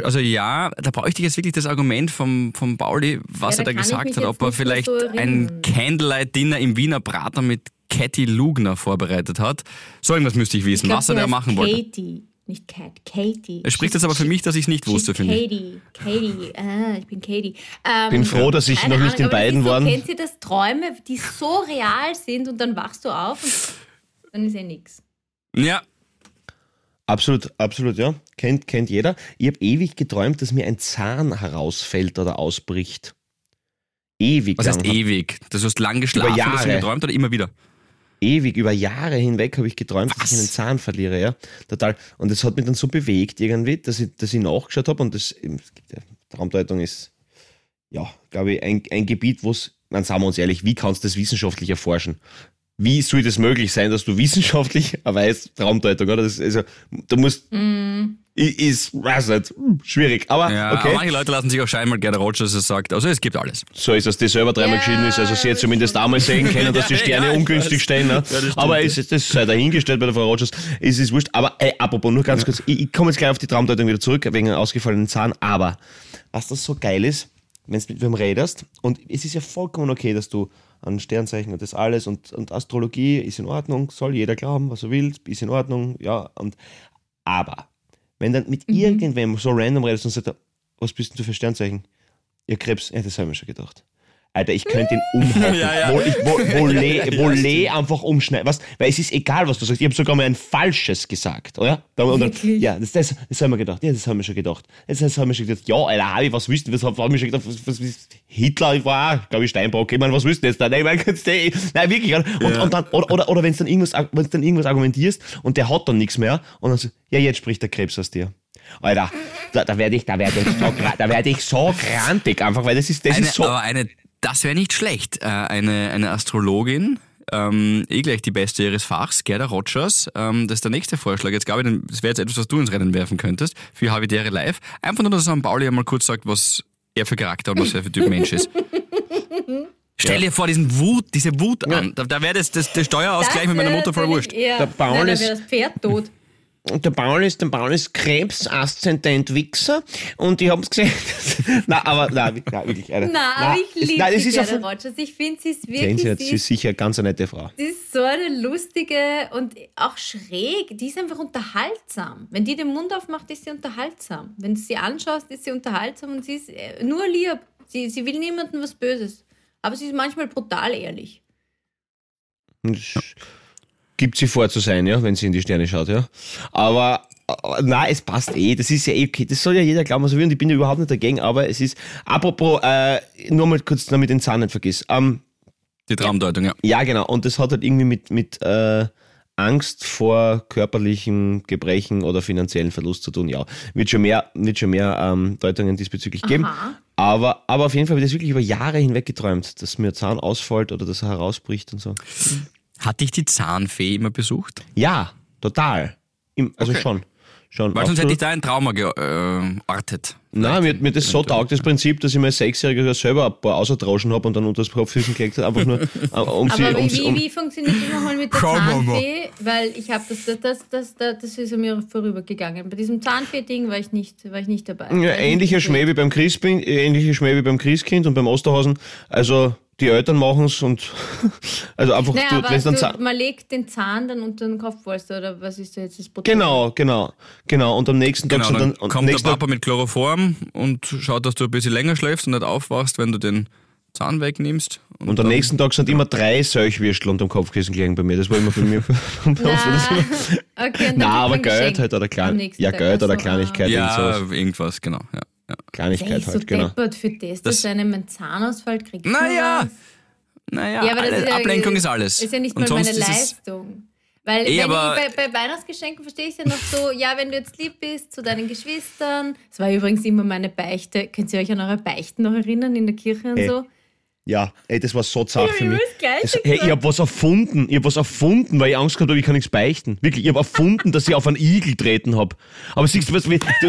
D: also ja, da bräuchte ich jetzt wirklich das Argument vom, vom Pauli, was
C: Ja,
D: er
C: da
D: gesagt hat, ob er vielleicht
C: so
D: ein. Candlelight-Dinner im Wiener Prater mit Cathy Lugner vorbereitet hat. So irgendwas müsste ich wissen,
C: Ich glaub,
D: was er da machen wollte.
C: Katie, nicht Cat, Katie.
D: Er spricht jetzt aber für mich, dass ich es nicht wusste, finde ich.
C: Katie, Katie, ah, ich bin Katie. Ähm,
B: Bin froh, dass ich noch nicht in
C: Ahnung, es
B: beiden
C: ist so,
B: war.
C: Kennt ihr das Träume, die so real sind und dann wachst du auf und dann ist eh nix.
D: Ja,
B: Absolut, absolut, ja. Kennt, kennt jeder. Ich habe ewig geträumt, dass mir ein Zahn herausfällt oder ausbricht. ewig
D: Was heißt ewig? Das hast lang geschlafen,
B: Über
D: dass du
B: Jahre.
D: geträumt oder immer wieder?
B: Ewig, über Jahre hinweg habe ich geträumt, dass ich einen Zahn verliere, ja. Total. Und das hat mich dann so bewegt irgendwie, dass ich, dass ich nachgeschaut habe und das, es gibt ja, Traumdeutung ist, ja, glaube ich, ein, ein Gebiet, wo es, man sagen wir uns ehrlich, wie kannst du das wissenschaftlich erforschen? Wie soll das möglich sein, dass du wissenschaftlich erweist Traumdeutung, oder? Das, also, du musst, i- ist, weiß nicht, hm, schwierig, aber
D: Ja, aber
B: okay.
D: manche Leute lassen sich auch scheinbar gerne Rogers es sagt. Also es gibt alles.
B: So ist es, die selber dreimal
C: Ja,
B: geschieden ist. Also sie hat zumindest einmal sehen können, dass die Sterne
D: Ja,
B: ungünstig stehen. Ne? Aber es ist, das sei dahingestellt bei der Frau Rogers. Es ist wurscht. Aber ey, apropos, nur ganz kurz. Ich, ich komme jetzt gleich auf die Traumdeutung wieder zurück, wegen einem ausgefallenen Zahn. Aber was das so geil ist, wenn du mit wem redest, und es ist ja vollkommen okay, dass du an Sternzeichen und das alles und, und Astrologie ist in Ordnung, soll jeder glauben, was er will, ist in Ordnung, ja. Und, aber wenn dann mit irgendwem so random redest und sagst, was bist denn du für Sternzeichen? Ihr Krebs, ja, das habe ich mir schon gedacht. Alter, ich könnte ihn umhauen.
D: Ja, ja.
B: Wo, ich, wo, wo
D: Ja,
B: einfach umschneiden. Was, weil es ist egal, was du sagst. Ich habe sogar mal ein falsches gesagt, oder? Und dann, ja, das, das, das haben wir gedacht. Ja, das haben wir schon gedacht. Das, das haben wir schon gedacht. Ja, Alter, Harry, was du? Was haben wir schon gedacht? Was, was, was, Hitler war, auch, glaube ich, Steinbock. Ich meine, was du jetzt da? Nein, ich du- nein wirklich. oder? Und, und dann, oder, oder, oder wenn du dann, irgendwas, dann irgendwas argumentierst und der hat dann nichts mehr und dann so, ja, jetzt spricht der Krebs aus dir. Alter, da, da werde ich, da werde ich so, da werde ich so grantig einfach, weil das ist, das
D: Eine,
B: ist so.
D: Aber eine, das wäre nicht schlecht. Äh, eine, eine Astrologin, ähm, eh gleich die beste ihres Fachs, Gerda Rogers. Ähm, das ist der nächste Vorschlag. Jetzt glaube ich, das wäre jetzt etwas, was du ins Rennen werfen könntest für Havidere Live. Einfach nur, dass St. Pauli einmal kurz sagt, was er für Charakter und was er für Typ Mensch ist. Stell dir vor, diesen Wut, diese Wut an. Da, da wäre das, das, der Steuerausgleich mit meiner Mutter voll wurscht.
C: Ja,
B: Der Paul
C: Nein, da
B: ist-
C: wäre das Pferd tot.
B: Und der Paul ist, der Paul ist Krebs, Aszendent Wichser. Und ich hab's gesehen. nein, aber, nein, nein wirklich.
C: Na, aber ich liebe
B: nein,
C: die Gerda Rogers. Ich finde, sie ist wirklich,
B: Sie jetzt,
C: sie
B: ist sicher eine ganz nette Frau.
C: sie ist so eine lustige und auch schräg. Die ist einfach unterhaltsam. Wenn die den Mund aufmacht, ist sie unterhaltsam. Wenn du sie anschaust, ist sie unterhaltsam und sie ist äh, nur lieb. Sie, sie will niemandem was Böses. Aber sie ist manchmal brutal ehrlich.
B: Gibt sie vor zu sein, ja, wenn sie in die Sterne schaut, ja. Aber, aber nein, es passt eh. Das ist ja eh okay. Das soll ja jeder glauben, was er will. Und ich bin ja überhaupt nicht dagegen. Aber es ist, apropos, äh, nur mal kurz, damit ich den Zahn nicht vergiss. Ähm,
D: Die Traumdeutung, ja.
B: Ja, genau. Und das hat halt irgendwie mit, mit äh, Angst vor körperlichen Gebrechen oder finanziellen Verlust zu tun. Ja, wird schon mehr, wird schon mehr ähm, Deutungen diesbezüglich geben.
C: Aha.
B: Aber, aber auf jeden Fall habe ich das wirklich über Jahre hinweg geträumt, dass mir ein Zahn ausfällt oder dass er herausbricht und so.
D: Hat dich die Zahnfee immer besucht?
B: Ja, total. Im, also
D: Okay.
B: schon. schon
D: Weil sonst hätte ich da ein Trauma geortet.
B: Nein, mir, mir das so taugt, das Prinzip, dass ich mir als Sechsjähriger selber ein paar Außertrauschen habe und dann unter das Kopfkissen gelegt habe, einfach nur, äh, um sie,
C: Aber
B: um,
C: wie,
B: sie- um,
C: wie funktioniert das nochmal mit der Zahnfee? Weil ich habe das, das, das, das, das, ist an mir vorübergegangen. Bei diesem Zahnfee-Ding war ich nicht, war ich nicht dabei.
B: Ja,
C: War ich nicht
B: ähnlicher
C: dabei.
B: Schmäh wie beim Christkind, äh, ähnlicher Schmäh wie beim Christkind und beim Osterhausen. Also die Eltern machen es und also einfach
C: Naja,
B: du,
C: aber
B: dann
C: du,
B: Zahn-
C: man legt den Zahn dann unter den Kopfpolster oder was ist da jetzt das Problem?
B: Genau, genau, genau. Und am nächsten Tag
D: Genau,
B: sind
D: dann
B: dann und
D: kommt der
B: nächsten Tag,
D: Papa mit Chloroform und schaut, dass du ein bisschen länger schläfst und nicht aufwachst, wenn du den Zahn wegnimmst.
B: und am
D: dann-
B: nächsten Tag sind immer drei Solchwürstel unterm Kopfkissen gelegen bei mir. Das war immer bei mir.
C: Na, okay, und dann
B: Nein, aber Geld halt oder klein, ja
C: Tag.
B: Geld oder
C: so,
B: Kleinigkeit,
D: Ja, irgendwas, genau. Ja.
C: Ah.
B: Kleinigkeit
C: Ey, so
B: halt, genau.
C: deppert für das,
E: dass
C: dass einem ein Zahnausfall kriegt. man
D: Naja, naja,
C: Ja, aber das
D: alle,
C: ist ja,
D: Ablenkung ist alles.
C: Ist ja nicht
D: Und
C: mal meine
D: sonst ist es-
C: Leistung. Weil
D: Eh,
C: wenn
D: aber-
C: ich, bei, bei Weihnachtsgeschenken verstehe ich es ja noch so, ja, wenn du jetzt lieb bist zu deinen Geschwistern. Das war übrigens immer meine Beichte. Könnt ihr euch an eure Beichten noch erinnern in der Kirche und
B: Ey,
C: so?
B: Ja, ey, das war so zart
C: Ich
B: für mich.
C: das
B: Das, hey, ich habe was erfunden. Ich habe was erfunden, weil ich Angst gehabt habe, ich kann nichts beichten. Wirklich, ich habe erfunden, dass ich auf einen Igel treten habe. Aber siehst du, was,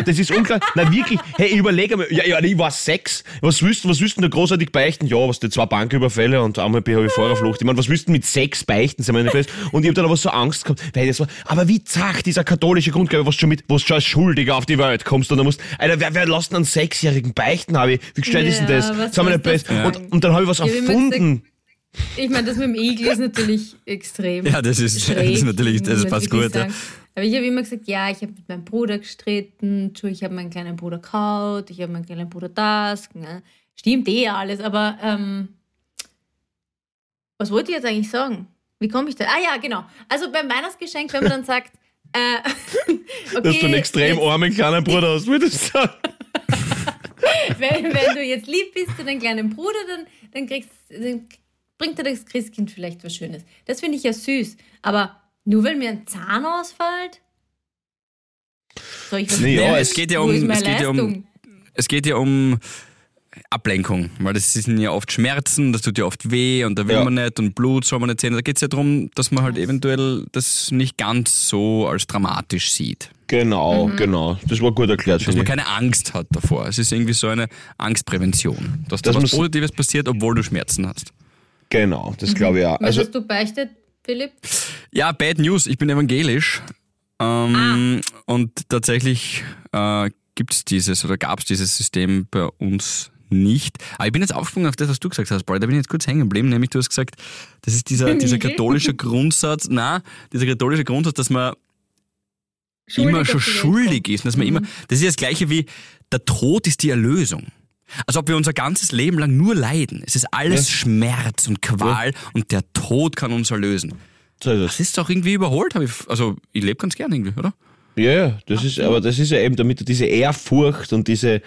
B: das ist unklar. Nein, wirklich. Hey, ich überlege mir, ja, ja, ich war sechs. Was du, was denn da großartig beichten? Ja, was, die zwei Banküberfälle und einmal habe ich Fahrerflucht. Ich meine, was du mit sechs beichten? Sind nicht fest? Und ich habe dann aber so Angst gehabt, weil das war, aber wie zach dieser katholische Grundglaube, was schon mit, was schon als Schuldiger auf die Welt kommst und dann musst, Alter, wer, wer lässt einen Sechsjährigen beichten, habe ich? Wie gestellt ist denn
C: Ja,
B: das?
C: das sagen?
B: Und, und dann habe ich was erfunden.
C: Ich meine, das mit dem Igel ist natürlich extrem.
D: Ja, das ist- das ist natürlich- das passt gut, ja.
C: Aber ich habe immer gesagt, ja, ich habe mit meinem Bruder gestritten, ich habe meinen kleinen Bruder kaut, ich habe meinen kleinen Bruder das. Ne? Stimmt eh alles, aber ähm, was wollte ich jetzt eigentlich sagen? Wie komme ich da? Ah ja, genau. Also beim Weihnachtsgeschenk, wenn man dann sagt, äh, okay,
B: dass du einen extrem
C: jetzt-
B: armen kleinen Bruder hast, würdest du sagen.
C: wenn, wenn du jetzt lieb bist zu deinem kleinen Bruder, dann, dann, kriegst, dann bringt dir das Christkind vielleicht was Schönes. Das finde ich ja süß. Aber nur weil mir ein Zahn ausfällt? Soll ich was
B: Nee, ja, es
D: geht ja um, es geht ja um, es geht ja um Ablenkung, weil das sind ja oft Schmerzen, das tut ja oft weh und da will
B: Ja.
D: man nicht und Blut soll man nicht sehen. Da geht es ja darum, dass man halt eventuell das nicht ganz so als dramatisch sieht.
B: Genau,
C: Mhm.
B: genau. Das war gut erklärt,
D: Dass man keine Angst hat davor. Es ist irgendwie so eine Angstprävention, dass da
B: Dass
D: was Positives passiert, obwohl du Schmerzen hast.
B: Genau, das glaube ich auch.
C: Was
B: Also,
C: hast du beichtet, Philipp?
D: Ja, Bad News, ich bin evangelisch. Ähm, Und tatsächlich äh, gibt es dieses oder gab es dieses System bei uns nicht. Aber ich bin jetzt aufgesprungen auf das, was du gesagt hast, Paul. Da bin ich jetzt kurz hängen geblieben, nämlich du hast gesagt, das ist dieser, dieser katholische Grundsatz, na, dieser katholische Grundsatz, dass man immer schon schuldig ist. Dass man immer, das ist das Gleiche wie, der Tod ist die Erlösung. Als ob wir unser ganzes Leben lang nur leiden. Es ist alles Schmerz und Qual und der Tod kann uns erlösen.
B: so ist
D: Das ist doch irgendwie überholt. Hab ich, also ich lebe ganz gern irgendwie, oder?
B: Ja, ja, das ist, aber das ist ja eben, damit du diese Ehrfurcht und diese,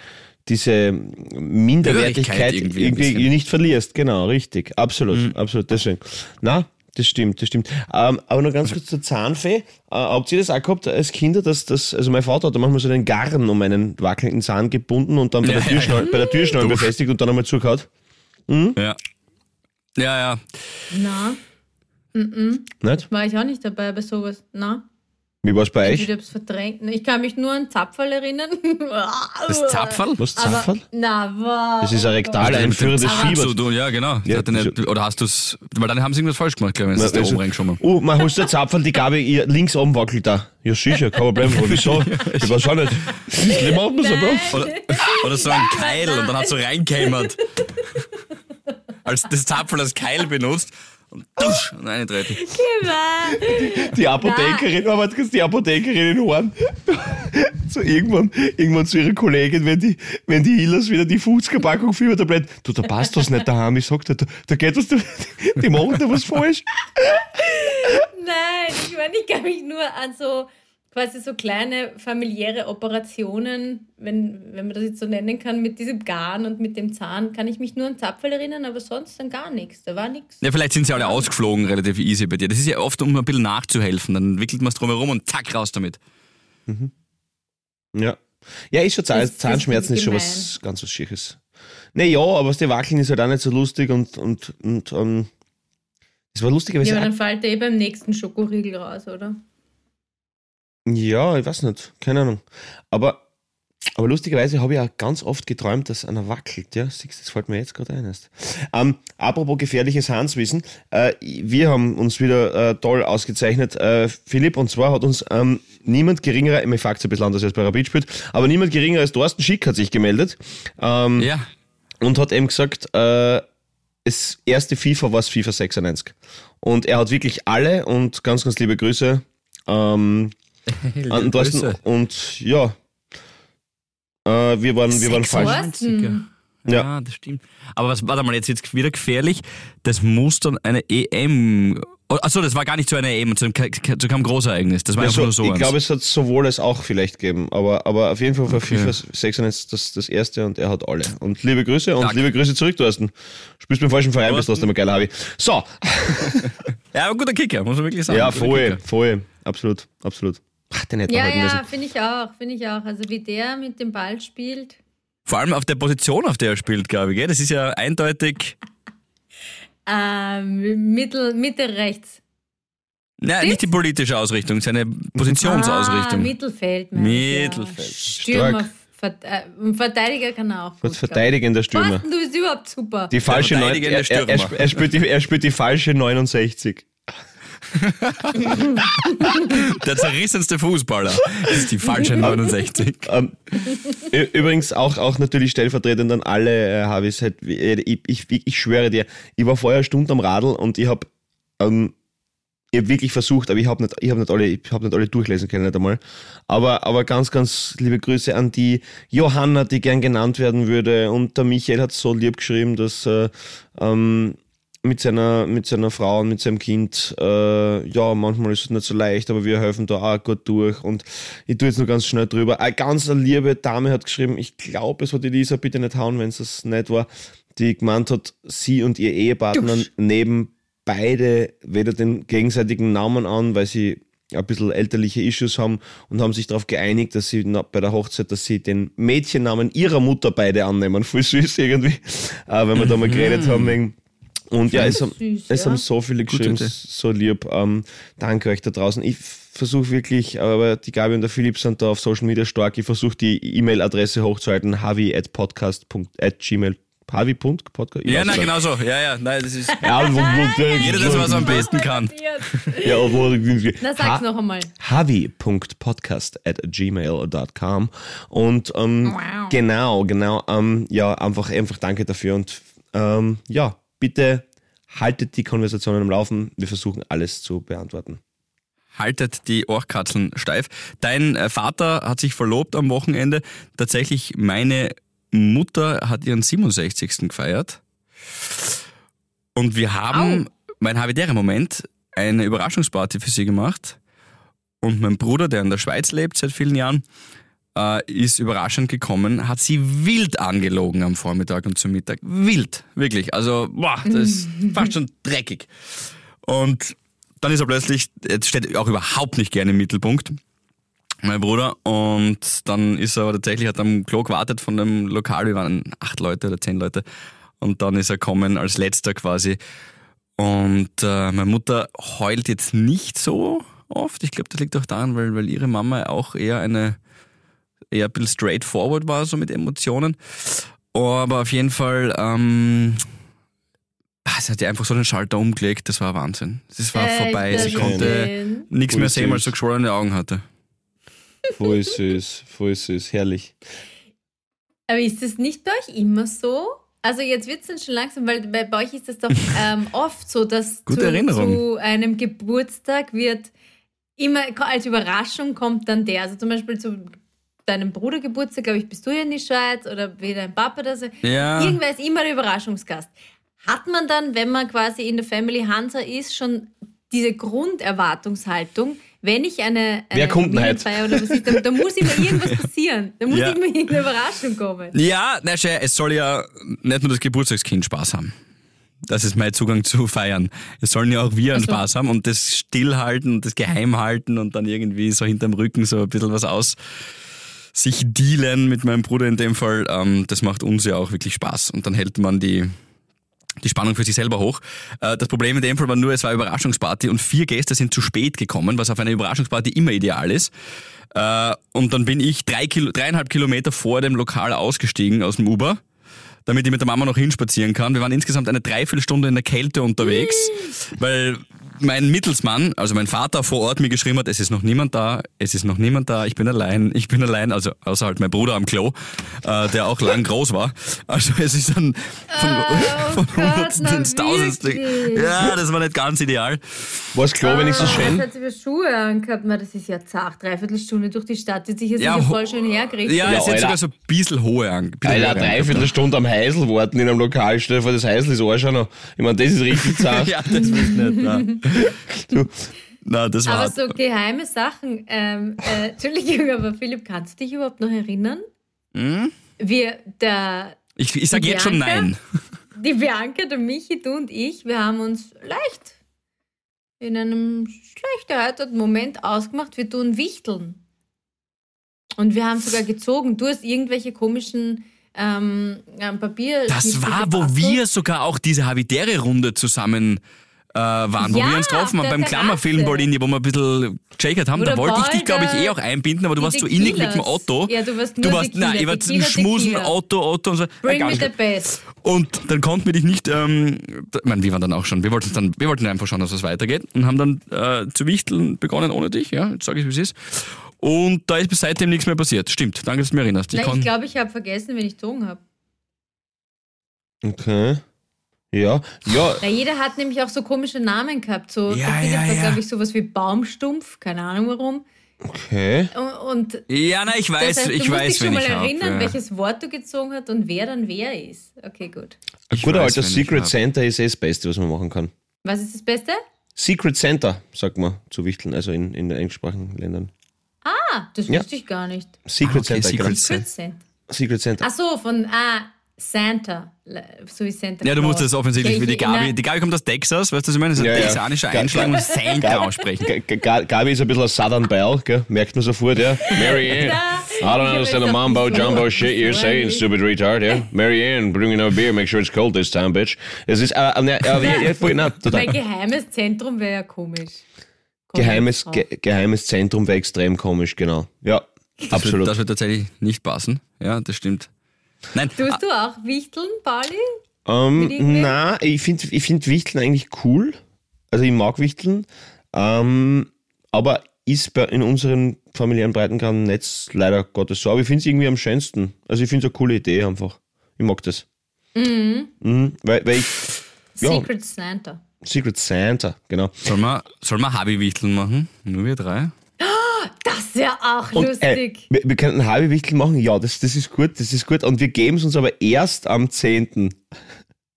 B: diese Minderwertigkeit
D: irgendwie
B: irgendwie.
D: Mhm.
B: nicht verlierst. Genau, richtig. Absolut, absolut. Deswegen. Na, das stimmt, das stimmt. Ähm, aber noch ganz kurz zur Zahnfee. Äh, habt ihr das auch gehabt als Kinder, dass das, also mein Vater hat da manchmal so einen Garn um einen wackelnden Zahn gebunden und dann bei
D: Ja,
B: der
D: ja,
B: Türschnall, bei der Türschnall
D: Dusch.
B: befestigt und dann einmal zugehaut?
D: Ja. Ja, ja.
C: Na,
B: Nicht?
C: war ich auch nicht dabei bei sowas. Na,
B: Wie war es bei
C: ich
B: euch?
C: hab's verdrängt. Ich kann mich nur an Zapferl erinnern.
D: Das Zapferl?
B: Was, Zapferl?
C: na, wow.
B: Das ist ein rektal einführendes Fieber.
D: Zu tun, Ja, genau.
B: Ja,
D: Hat nicht, oder hast du es, weil dann haben sie irgendwas falsch gemacht, glaube ich, wenn sie es da
B: Also,
D: oben reingeschoben.
B: Oh, man hast der Zapferl, die Gabe ihr links oben wackelt da. Ja, sicher, kein Problem. Wieso? Ich weiß auch nicht. Die machen das aber.
D: Oder, oder so ein Keil und dann hat so reingekämmert. als das Zapfel als Keil benutzt und dusch, und reintreten.
B: Die Apothekerin, aber die Apothekerin in Horn. So irgendwann, irgendwann zu ihrer Kollegin, wenn die, wenn die Hillers wieder die Fußverpackung Fiebertabletten, du, da passt das nicht daheim. Ich sag dir, da, da geht was, die machen da was falsch.
C: Nein, ich meine, ich kann mich nur an so quasi so kleine familiäre Operationen, wenn, wenn man das jetzt so nennen kann, mit diesem Garn und mit dem Zahn, kann ich mich nur an Zapfel erinnern, aber sonst dann gar nichts. Da war nichts.
D: Ja, vielleicht sind sie alle ausgeflogen, relativ easy bei dir. Das ist ja oft, um ein bisschen nachzuhelfen. Dann wickelt man es drumherum und zack, raus damit.
B: Ja. Ja, ist schon Zahn, Zahnschmerzen ist schon was ganz was Schiches. Nee, ja, aber das Wackeln ist halt auch nicht so lustig und, und, und ähm, das war lustigerweise
C: Ja, aber
B: auch
C: dann fällt er eh beim nächsten Schokoriegel raus, oder?
B: Ja, ich weiß nicht, keine Ahnung. Aber, aber lustigerweise habe ich auch ganz oft geträumt, dass einer wackelt. Ja, siehst du, das fällt mir jetzt gerade ein. Erst. Ähm, apropos gefährliches Hanswissen, äh, wir haben uns wieder äh, toll ausgezeichnet, äh, Philipp, und zwar hat uns ähm, niemand geringerer, mir fragt ein bisschen anders als bei Rapid spielt, aber niemand geringerer als Thorsten Schick hat sich gemeldet ähm,
D: Ja.
B: und hat eben gesagt, äh, das erste FIFA war das FIFA 96. Und er hat wirklich alle und ganz, ganz liebe Grüße ähm, an Thorsten.
D: Grüße.
B: Und ja, äh, wir waren, wir waren falsch.
D: Ja,
B: Ja.
D: das stimmt. Aber was, warte mal, jetzt wird's wieder gefährlich. Das muss dann eine EM. Oh, Achso, das war gar nicht so eine EM, zu keinem zu keinem Großereignis. Das war einfach
B: Also,
D: nur so.
B: ich glaube, es hat sowohl als auch vielleicht gegeben, aber, aber auf jeden Fall war
D: Okay.
B: FIFA 96 das, das erste und er hat alle. Und liebe Grüße und
D: Danke.
B: liebe Grüße zurück, Thorsten. Spielst beim falschen Verein, bist du trotzdem ein geiler Habi. So,
D: ja, aber guter Kicker, muss man wirklich sagen.
B: ja, voll, voll, absolut, absolut. Ach, den hätte man
C: Ja,
B: halten müssen.
C: ja, finde ich auch, finde ich auch. Also wie der mit dem Ball spielt.
D: Vor allem auf der Position, auf der er spielt, glaube ich. Gell? Das ist ja eindeutig.
C: Ähm, Mittel, Mitte rechts.
D: Nein, nicht die politische Ausrichtung, seine Positionsausrichtung.
C: Ah, Mittelfeld.
D: Mittelfeld.
C: Ja. Stürmer, äh, Verteidiger kann er auch.
B: Gut, verteidigender. Stürmer.
C: Thorsten, du bist überhaupt super.
B: Die falsche
D: Der
B: Neun,
D: verteidigende
B: er, er, er, er, spielt die, er spielt die falsche 69.
D: Der zerrissenste Fußballer ist die falsche 69.
B: Ähm, übrigens auch, auch natürlich stellvertretend an alle äh, Havis. Halt, äh, ich, ich, ich schwöre dir, ich war vorher eine Stunde am Radl und ich habe ähm, hab wirklich versucht, aber ich habe nicht, ich hab nicht, alle, hab nicht alle durchlesen können, nicht einmal. Aber, aber ganz, ganz liebe Grüße an die Johanna, die gern genannt werden würde. Und der Michael hat so lieb geschrieben, dass, äh, ähm, mit seiner, mit seiner Frau und mit seinem Kind, äh, ja, manchmal ist es nicht so leicht, aber wir helfen da auch gut durch. Und ich tue jetzt nur ganz schnell drüber. Eine ganz liebe Dame hat geschrieben, ich glaube, es war die Lisa, bitte nicht hauen, wenn es das nicht war, die gemeint hat, sie und ihr Ehepartner
C: Dusch.
B: nehmen beide weder den gegenseitigen Namen an, weil sie ein bisschen elterliche Issues haben und haben sich darauf geeinigt, dass sie bei der Hochzeit, dass sie den Mädchennamen ihrer Mutter beide annehmen. Voll süß irgendwie, äh, wenn wir da mal geredet haben. wegen- Und ja, es haben,
C: süß,
B: es
C: ja.
B: haben so viele geschrieben, so lieb. Ähm, danke euch da draußen. Ich versuche wirklich, aber die Gabi und der Philipp sind da auf Social Media stark. Ich versuche die E-Mail-Adresse hochzuhalten, havi at podcast. at gmail. Havi.podcast?
D: Ja, nein, genau so. Ja, ja, nein, das ist
B: Ja, wo, wo,
D: jeder das, was er am besten kann.
B: Ja, wo,
C: Na, sag's noch einmal.
B: havi.podcast at gmail.com und ähm,
C: Wow.
B: genau, genau, ähm, ja, einfach, einfach danke dafür und ähm, ja, bitte haltet die Konversationen am Laufen. Wir versuchen alles zu beantworten.
D: haltet die Ohrkatzeln steif. Dein äh, Vater hat sich verlobt am Wochenende. Tatsächlich, meine Mutter hat ihren 67. gefeiert. Und wir haben, mein habitärer Moment, eine Überraschungsparty für sie gemacht. Und mein Bruder, der in der Schweiz lebt seit vielen Jahren, äh, ist überraschend gekommen, hat sie wild angelogen am Vormittag und zum Mittag. Wild, wirklich. Also, boah, das ist fast schon dreckig. Und dann ist er plötzlich, jetzt steht er auch überhaupt nicht gerne im Mittelpunkt, mein Bruder. Und dann ist er aber tatsächlich, hat am Klo gewartet von dem Lokal, wir waren acht Leute oder zehn Leute. Und dann ist er kommen als letzter quasi. Und äh, meine Mutter heult jetzt nicht so oft. Ich glaube, das liegt auch daran, weil, weil ihre Mama auch eher eine, eher ein bisschen straightforward war, so mit Emotionen. Aber auf jeden Fall, ähm, ah, sie hat ja einfach so den Schalter umgelegt, das war Wahnsinn. Das war
C: Äh,
D: vorbei, sie konnte nichts mehr sehen, weil sie so geschwollene Augen hatte.
B: Voll süß, voll süß, herrlich.
C: Aber ist das nicht bei euch immer so? Also jetzt wird es dann schon langsam, weil bei, bei euch ist das doch ähm, oft so, dass zu, zu einem Geburtstag wird immer als Überraschung kommt dann der. Also zum Beispiel zu deinem Bruder Geburtstag, glaube ich, bist du ja in die Schweiz oder wie dein Papa das.
D: Ja.
C: Irgendwer ist immer der Überraschungsgast. Hat man dann, wenn man quasi in der Family Hansa ist, schon diese Grunderwartungshaltung, wenn ich eine,
B: Wer
C: eine
B: kommt denn heute?
C: Oder was ist, da, da muss immer irgendwas passieren. Da muss
D: Ja.
C: immer irgendeine Überraschung kommen.
D: Ja, na schau, es soll ja nicht nur das Geburtstagskind Spaß haben. Das ist mein Zugang zu feiern. Es sollen ja auch wir einen
C: Ach so.
D: Spaß haben und das Stillhalten und das Geheimhalten und dann irgendwie so hinterm Rücken so ein bisschen was aus sich dealen mit meinem Bruder in dem Fall, ähm, das macht uns ja auch wirklich Spaß. Und dann hält man die, die Spannung für sich selber hoch. Äh, das Problem in dem Fall war nur, es war eine Überraschungsparty und vier Gäste sind zu spät gekommen, was auf einer Überraschungsparty immer ideal ist. Äh, und dann bin ich drei Kilo, dreieinhalb Kilometer vor dem Lokal ausgestiegen aus dem Uber, damit ich mit der Mama noch hinspazieren kann. Wir waren insgesamt eine Dreiviertelstunde in der Kälte unterwegs, weil mein Mittelsmann, also mein Vater vor Ort mir geschrieben hat, es ist noch niemand da, es ist noch niemand da, ich bin allein, ich bin allein, also außer halt mein Bruder am Klo, äh, der auch lang groß war. Also es ist dann von,
C: Oh
D: von Hundertsten ins Tausendste. Ja, das war nicht ganz ideal.
B: War es klar, wenn ich so schön?
C: hat sie für Schuhe angehabt? Na, das ist ja zart. Dreiviertel Stunde durch die Stadt. Die hat sich jetzt
D: Ja,
C: voll schön hergerichtet.
D: Ja,
B: Ja,
D: es hat
B: Alter.
D: sogar so ein bisschen hohe an.
B: Alter,
D: angehabt.
B: Dreiviertelstunde am Heisel warten in einem Lokal, stell dir vor, das Heisel ist auch noch. Ich meine, das ist richtig zart.
D: Ja, das will ich nicht. Nein. Na, das war.
C: Aber so geheime Sachen. Ähm, äh, Entschuldigung, aber Philipp, kannst du dich überhaupt noch erinnern?
D: Hm?
C: Wir, der,
D: Ich, ich sag jetzt schon
C: Bianca?
D: nein.
C: die Bianca, der Michi, du und ich, wir haben uns leicht in einem schlecht erheiterten Moment ausgemacht, wir tun Wichteln. Und wir haben sogar gezogen. Du hast irgendwelche komischen ähm, ähm, Papier.
D: Das war, wo wir sogar auch diese Habitäre-Runde zusammen äh, waren, wo
C: Ja,
D: wir uns getroffen haben beim Klammerfilm
C: Terrasse.
D: Bolini, wo wir ein bisschen gejagert haben.
C: Wo
D: da wollte ich dich, glaube ich, eh auch einbinden, aber du warst so innig mit dem. Otto.
C: Ja, du warst nur
D: Du warst,
C: Tequila,
D: nein, ich war zum Schmusen,
C: Tequila.
D: Otto, Otto und so.
C: Bring
D: Gar
C: me the best.
D: Und dann konnten wir dich nicht, ähm, da- ich meine, wir waren dann auch schon, wir wollten dann, wir wollten einfach schauen, dass es weitergeht und haben dann äh, zu wichteln begonnen ohne dich, ja, jetzt sage ich, wie es ist. Und da ist bis seitdem nichts mehr passiert. Stimmt, danke, dass du mich erinnerst. Ich kann,
C: ich glaube, ich habe vergessen, wenn ich gezogen habe.
B: Okay. Ja, ja,
C: Ja, jeder hat nämlich auch so komische Namen gehabt. So,
D: Ja,
C: der Philipp
D: ja,
C: war,
D: ja.
C: glaube ich, sowas wie Baumstumpf, keine Ahnung warum.
B: Okay.
C: Und, und
D: Ja, na, ich weiß,
C: das heißt,
D: ich
C: du musst
D: weiß,
C: dich schon mal
D: ich hab,
C: erinnern,
D: ja.
C: welches Wort du gezogen hast und wer dann wer ist. Okay, gut.
B: Ein guter
D: weiß,
B: alter Secret. Santa ist eh das Beste, was man machen kann.
C: Was ist das Beste?
B: Secret Santa, sagt man zu Wichteln, also in, in den englischsprachigen Ländern.
C: Ah, das
B: Ja.
C: wusste ich gar nicht.
B: Secret
D: Ah, okay,
B: Santa,
D: Secret.
C: Secret Santa.
B: Secret Santa.
C: Ach so, von ah, Santa. So wie Santa
D: Ja, du musst
C: Claus.
D: das offensichtlich
C: Ja,
D: wie die Gabi. Die Gabi kommt aus Texas, weißt du, was ich meine? Das ist ein
B: Ja, ja.
D: texanischer
B: Ga-
D: Einschlag und Santa aussprechen.
B: Gabi ist ein bisschen ein Southern Belle, gell? merkt man sofort, ja. Mary Ann, I don't understand the mambo jumbo shit you're saying, stupid retard, ja. Mary Ann, bring me no beer, make sure it's cold this time, bitch. Es ist, äh, äh, äh, ja, ja, total.
C: Dein geheimes Zentrum wäre ja komisch.
B: Geheimes, geheimes Zentrum wäre extrem komisch, genau. Ja,
D: Das wird,
B: absolut.
D: das wird tatsächlich nicht passen. Ja, das stimmt. Nein,
C: Tust du auch Wichteln, Pauli?
B: Ähm, na, ich finde ich find Wichteln eigentlich cool. Also ich mag Wichteln. Ähm, aber ist bei, in unseren familiären Breitengraden nicht leider Gottes so. Aber ich finde es irgendwie am schönsten. Also ich finde es eine coole Idee einfach. Ich mag das. Mhm. weil, weil ich. Ja, Secret.
C: Secret Santa.
B: Santa, genau.
D: soll man, soll man Habi-Wichteln machen? Nur wir drei?
C: Das wäre auch
B: Und, äh,
C: lustig.
B: wir, wir könnten halbe Wichtel machen, ja, das, das ist gut, das ist gut. Und wir geben es uns aber erst am 10.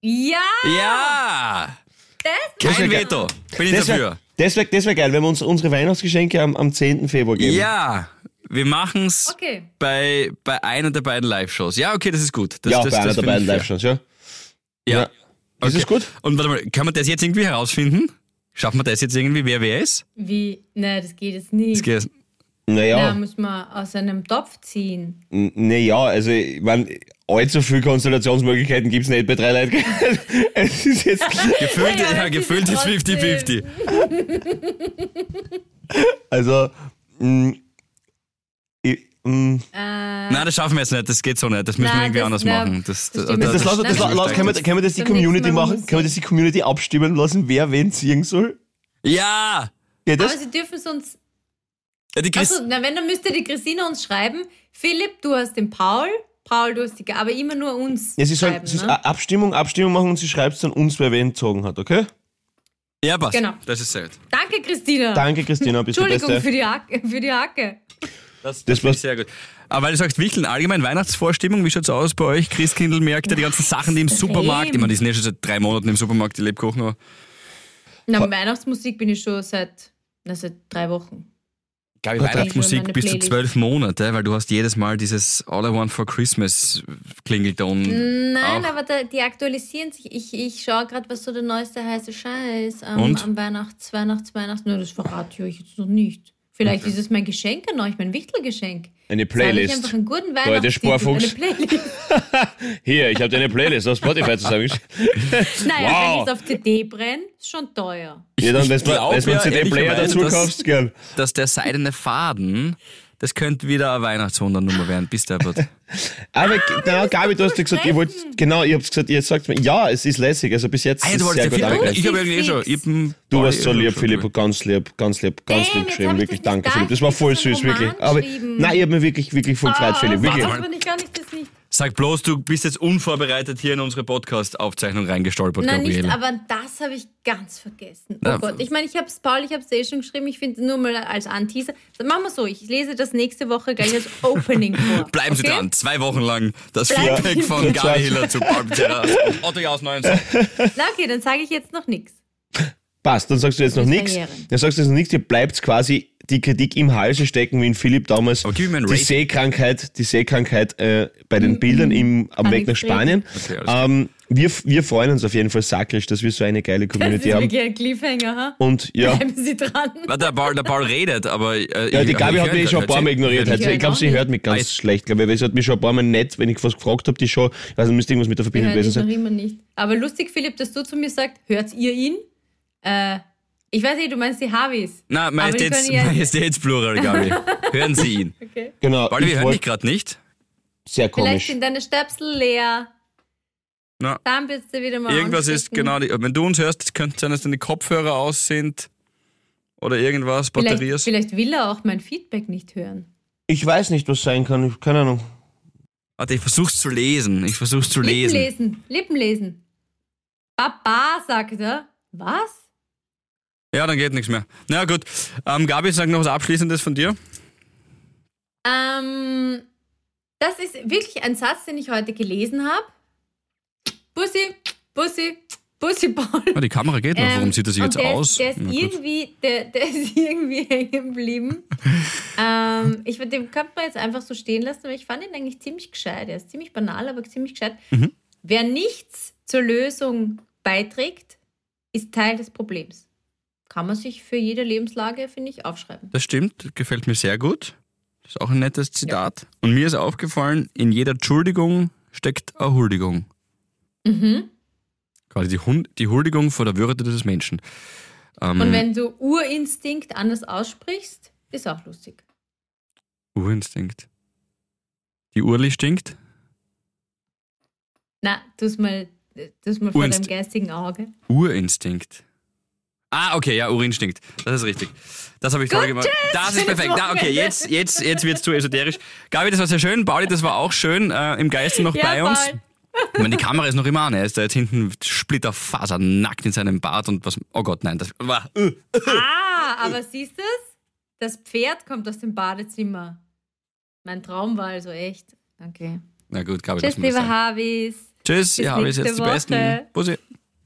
C: ja!
D: Ja!
B: Das
D: Kein
B: wär
D: Veto. Bin ich
B: Das
D: dafür.
B: wäre das wär, das wär geil, wenn wir uns unsere Weihnachtsgeschenke am, am 10. Februar geben.
D: Ja, wir machen es
C: Okay.
D: bei, bei einer der beiden Live-Shows. Ja, okay, das ist gut. Das,
B: ja,
D: das,
B: bei einer
D: das
B: der beiden. Live-Shows, ja.
D: Ja.
B: Ja. Ist es gut?
D: Und warte mal, kann man das jetzt irgendwie herausfinden? Schaffen wir das jetzt irgendwie, wer wer ist?
C: Wie? Nein, das geht jetzt nicht.
D: Das geht,
B: Naja.
C: Da muss man aus einem Topf ziehen.
B: Naja, also, ich mein, allzu viele Konstellationsmöglichkeiten gibt es nicht bei drei Leuten. es ist jetzt,
D: gefüllt,
C: Ja,
D: ja,
C: das ist
D: gefüllt ist
C: trotzdem.
D: 50-50.
B: also, mh, ich, mh,
C: Äh,
D: Nein, das schaffen wir jetzt nicht. Das geht so nicht. Das müssen wir
C: Nein,
D: irgendwie
C: das-
D: anders machen. Das,
C: das
D: das,
B: das, das, können, wir, können wir das die Community machen? Können wir das die Community abstimmen lassen, wer wen ziehen soll?
D: ja!
B: Geht
C: aber sie dürfen es uns.
D: Ja die Chris,
C: Achso, na, wenn, dann müsste die Christina uns schreiben. Philipp, du hast den Paul. Paul, du hast die. Aber immer nur uns.
B: Ja, sie sie
C: ne?
B: Abstimmung, Abstimmung machen und sie schreibt es dann uns, wer wen gezogen hat, okay?
D: ja, passt.
C: Genau.
D: Das ist sehr gut.
C: Danke, Christina.
B: Danke, Christina, bist du
C: Entschuldigung
B: Beste.
C: für die, Hacke, für die Hacke.
D: Das,
B: Das
D: das
B: war-
D: ist sehr gut. Aber weil du sagst, Wichteln, allgemein Weihnachtsvorstimmung, wie schaut's aus bei euch? Christkindlmärkte, die ganzen Sachen, die im. Supermarkt, ich meine, die sind ja schon seit drei Monaten im Supermarkt, die Lebkuchen, aber
C: Na, Weihnachtsmusik bin ich schon seit, na, seit drei Wochen.
D: Gabi, Weihnachtsmusik bis zu zwölf Monate, weil du hast jedes Mal dieses All I Want for Christmas Klingelton.
C: Nein,
D: auch.
C: aber da, die aktualisieren sich. Ich, ich schaue gerade, was so der neueste heiße Scheiß am,
D: Und?
C: am Weihnachts-, Weihnachts-, Weihnachts-, nur das verrate ich euch jetzt noch nicht. Vielleicht ist es mein Geschenk an euch, mein Wichtelgeschenk.
B: Eine
C: Sag ich
B: Playlist.
C: einfach einen guten.
B: Sparfuchs.
C: Eine Playlist.
B: Hier, ich habe dir eine Playlist auf Spotify zusammengestellt.
C: Naja,
B: Wow.
C: wenn ich es auf CD brenne, ist schon teuer.
B: Ja, dann, wenn du einen CD-Player dazu kaufst, gern.
D: Dass der seidene Faden, das könnte wieder eine Weihnachtswundernummer werden, bis der wird.
B: Aber, na, Gabi, du hast ja gesagt, ihr wollt, genau, ihr habt gesagt, ihr sagt mir, ja, es ist lässig, also bis jetzt
D: Ah, ja,
B: ist
D: du
B: es sehr gut angekommen.
D: Ich habe irgendwie eh schon. Ich hab
B: Du warst so lieb, Philipp, ganz lieb, ganz lieb, ganz lieb geschrieben,
C: ich
B: wirklich, danke,
C: da.
B: Philipp, das war
C: Ich
B: voll süß, wirklich. Aber, nein, ich habe mir wirklich, wirklich voll gefreut, Philipp, wirklich.
C: Ich gar nicht das nicht.
D: Sag bloß, du bist jetzt unvorbereitet hier in unsere Podcast-Aufzeichnung reingestolpert,
C: Nein, nicht,
D: Gabriele.
C: aber das habe ich ganz vergessen. Oh
D: Na,
C: Gott, ich meine, ich habe es, Paul, ich habe es eh schon geschrieben, ich finde nur mal als Anteaser. Dann machen wir so, ich lese das nächste Woche gleich als Opening vor.
D: Bleiben Sie
C: okay?
D: dran, zwei Wochen lang das
C: Bleiben
D: Feedback
C: Sie
D: von. Gabi Hiller zu Barbara Otto Jaus 19.
C: Na okay, dann sage ich jetzt noch nichts.
B: Passt, dann sagst du jetzt noch nichts. Dann sagst du jetzt noch nichts, ihr bleibt quasi die Kritik im Halse stecken, wie in Philipp damals. Die
D: Rating.
B: Sehkrankheit, die Sehkrankheit äh, bei den Bildern im, am Weg nach Spanien.
D: Okay,
B: ähm, wir, wir freuen uns auf jeden Fall sakrisch, dass wir so eine geile
C: Das ist
B: Community haben.
C: ein Cliffhanger, ha?
B: Und ja,
C: Bleiben Sie dran.
D: Warte, der Paul, der Paul redet, aber. Äh,
B: ja die
D: ich-
B: Gabi
D: ich
B: hat mich
D: ihn
B: schon ein paar Mal ignoriert.
D: sie-
B: ich glaube, sie hört mich ganz
D: Weiß.
B: schlecht, glaube ich, weil sie hat mich schon ein paar Mal nett, wenn ich was gefragt habe, die schon, ich weiß nicht, müsste irgendwas mit der Verbindung gewesen sein.
C: immer nicht. Aber lustig, Philipp, dass du zu mir sagst, hört ihr ihn? Äh, ich weiß nicht, du meinst die Harveys. Die
D: Majestäts, Majestätsplural, Gabi. Hören Sie ihn.
C: Okay.
B: Genau,
D: Paul, wir hören dich gerade nicht.
B: sehr
C: Vielleicht
B: komisch.
C: sind deine Stöpsel leer.
D: Na.
C: Dann willst du wieder mal
D: Irgendwas ist, genau, die, wenn du uns hörst, könnte es sein, dass deine Kopfhörer aus sind. Oder irgendwas, Batterie
C: Vielleicht,
D: ist.
C: vielleicht will er auch mein Feedback nicht hören.
B: Ich weiß nicht, was sein kann, ich- keine Ahnung.
D: Warte, ich versuch's zu lesen. Ich versuch's zu
C: Lippen
D: lesen.
C: lesen. Lippen lesen. Papa, sagt er. Was?
D: Ja, dann geht nichts mehr. Na gut. Ähm, Gabi, sag noch was Abschließendes von dir.
C: Ähm, das ist wirklich ein Satz, den ich heute gelesen habe. Bussi, Bussi, Bussi Paul.
D: Ah, die Kamera geht noch. Warum
C: Ähm,
D: sieht das jetzt
C: der
D: aus?
C: Der, ist
D: Na
C: irgendwie, der, der ist irgendwie hängen geblieben. ähm, ich, den könnte man jetzt einfach so stehen lassen, aber ich fand ihn eigentlich ziemlich gescheit. Er ist ziemlich banal, aber ziemlich gescheit.
D: Mhm.
C: Wer nichts zur Lösung beiträgt, ist Teil des Problems. Kann man sich für jede Lebenslage, finde ich, aufschreiben.
D: Das stimmt, gefällt mir sehr gut. Das ist auch ein nettes Zitat. Und mir ist aufgefallen, in jeder Entschuldigung steckt eine Huldigung.
C: Mhm.
D: Quasi die, Hund, die Huldigung vor der Würde des Menschen. Ähm,
C: Und wenn du Urinstinkt anders aussprichst, ist auch lustig.
D: Urinstinkt. Die Urli stinkt?
C: Na, tu's mal, tu's mal vor deinem geistigen Auge.
D: Urinstinkt. Ah, okay, ja, Urinstinkt. Das ist richtig. Das habe ich vorher gemacht. Das ist perfekt. Na, okay, jetzt, jetzt, jetzt wird es zu esoterisch. Gabi, das war sehr schön. Pauli, das war auch schön. Äh, Im Geiste noch
C: Ja,
D: bei uns.
C: Paul.
D: Ich meine, die Kamera ist noch immer an. Er ist da jetzt hinten splitterfaser nackt in seinem Bart und was. Oh Gott, nein. Das war. Uh.
C: Ah, aber siehst du es? Das Pferd kommt aus dem Badezimmer. Mein Traum war also echt. Okay.
D: Na gut, Gabi,
C: Tschüss, liebe. Harvis.
D: Tschüss, ihr habt jetzt die Besten. Bussi.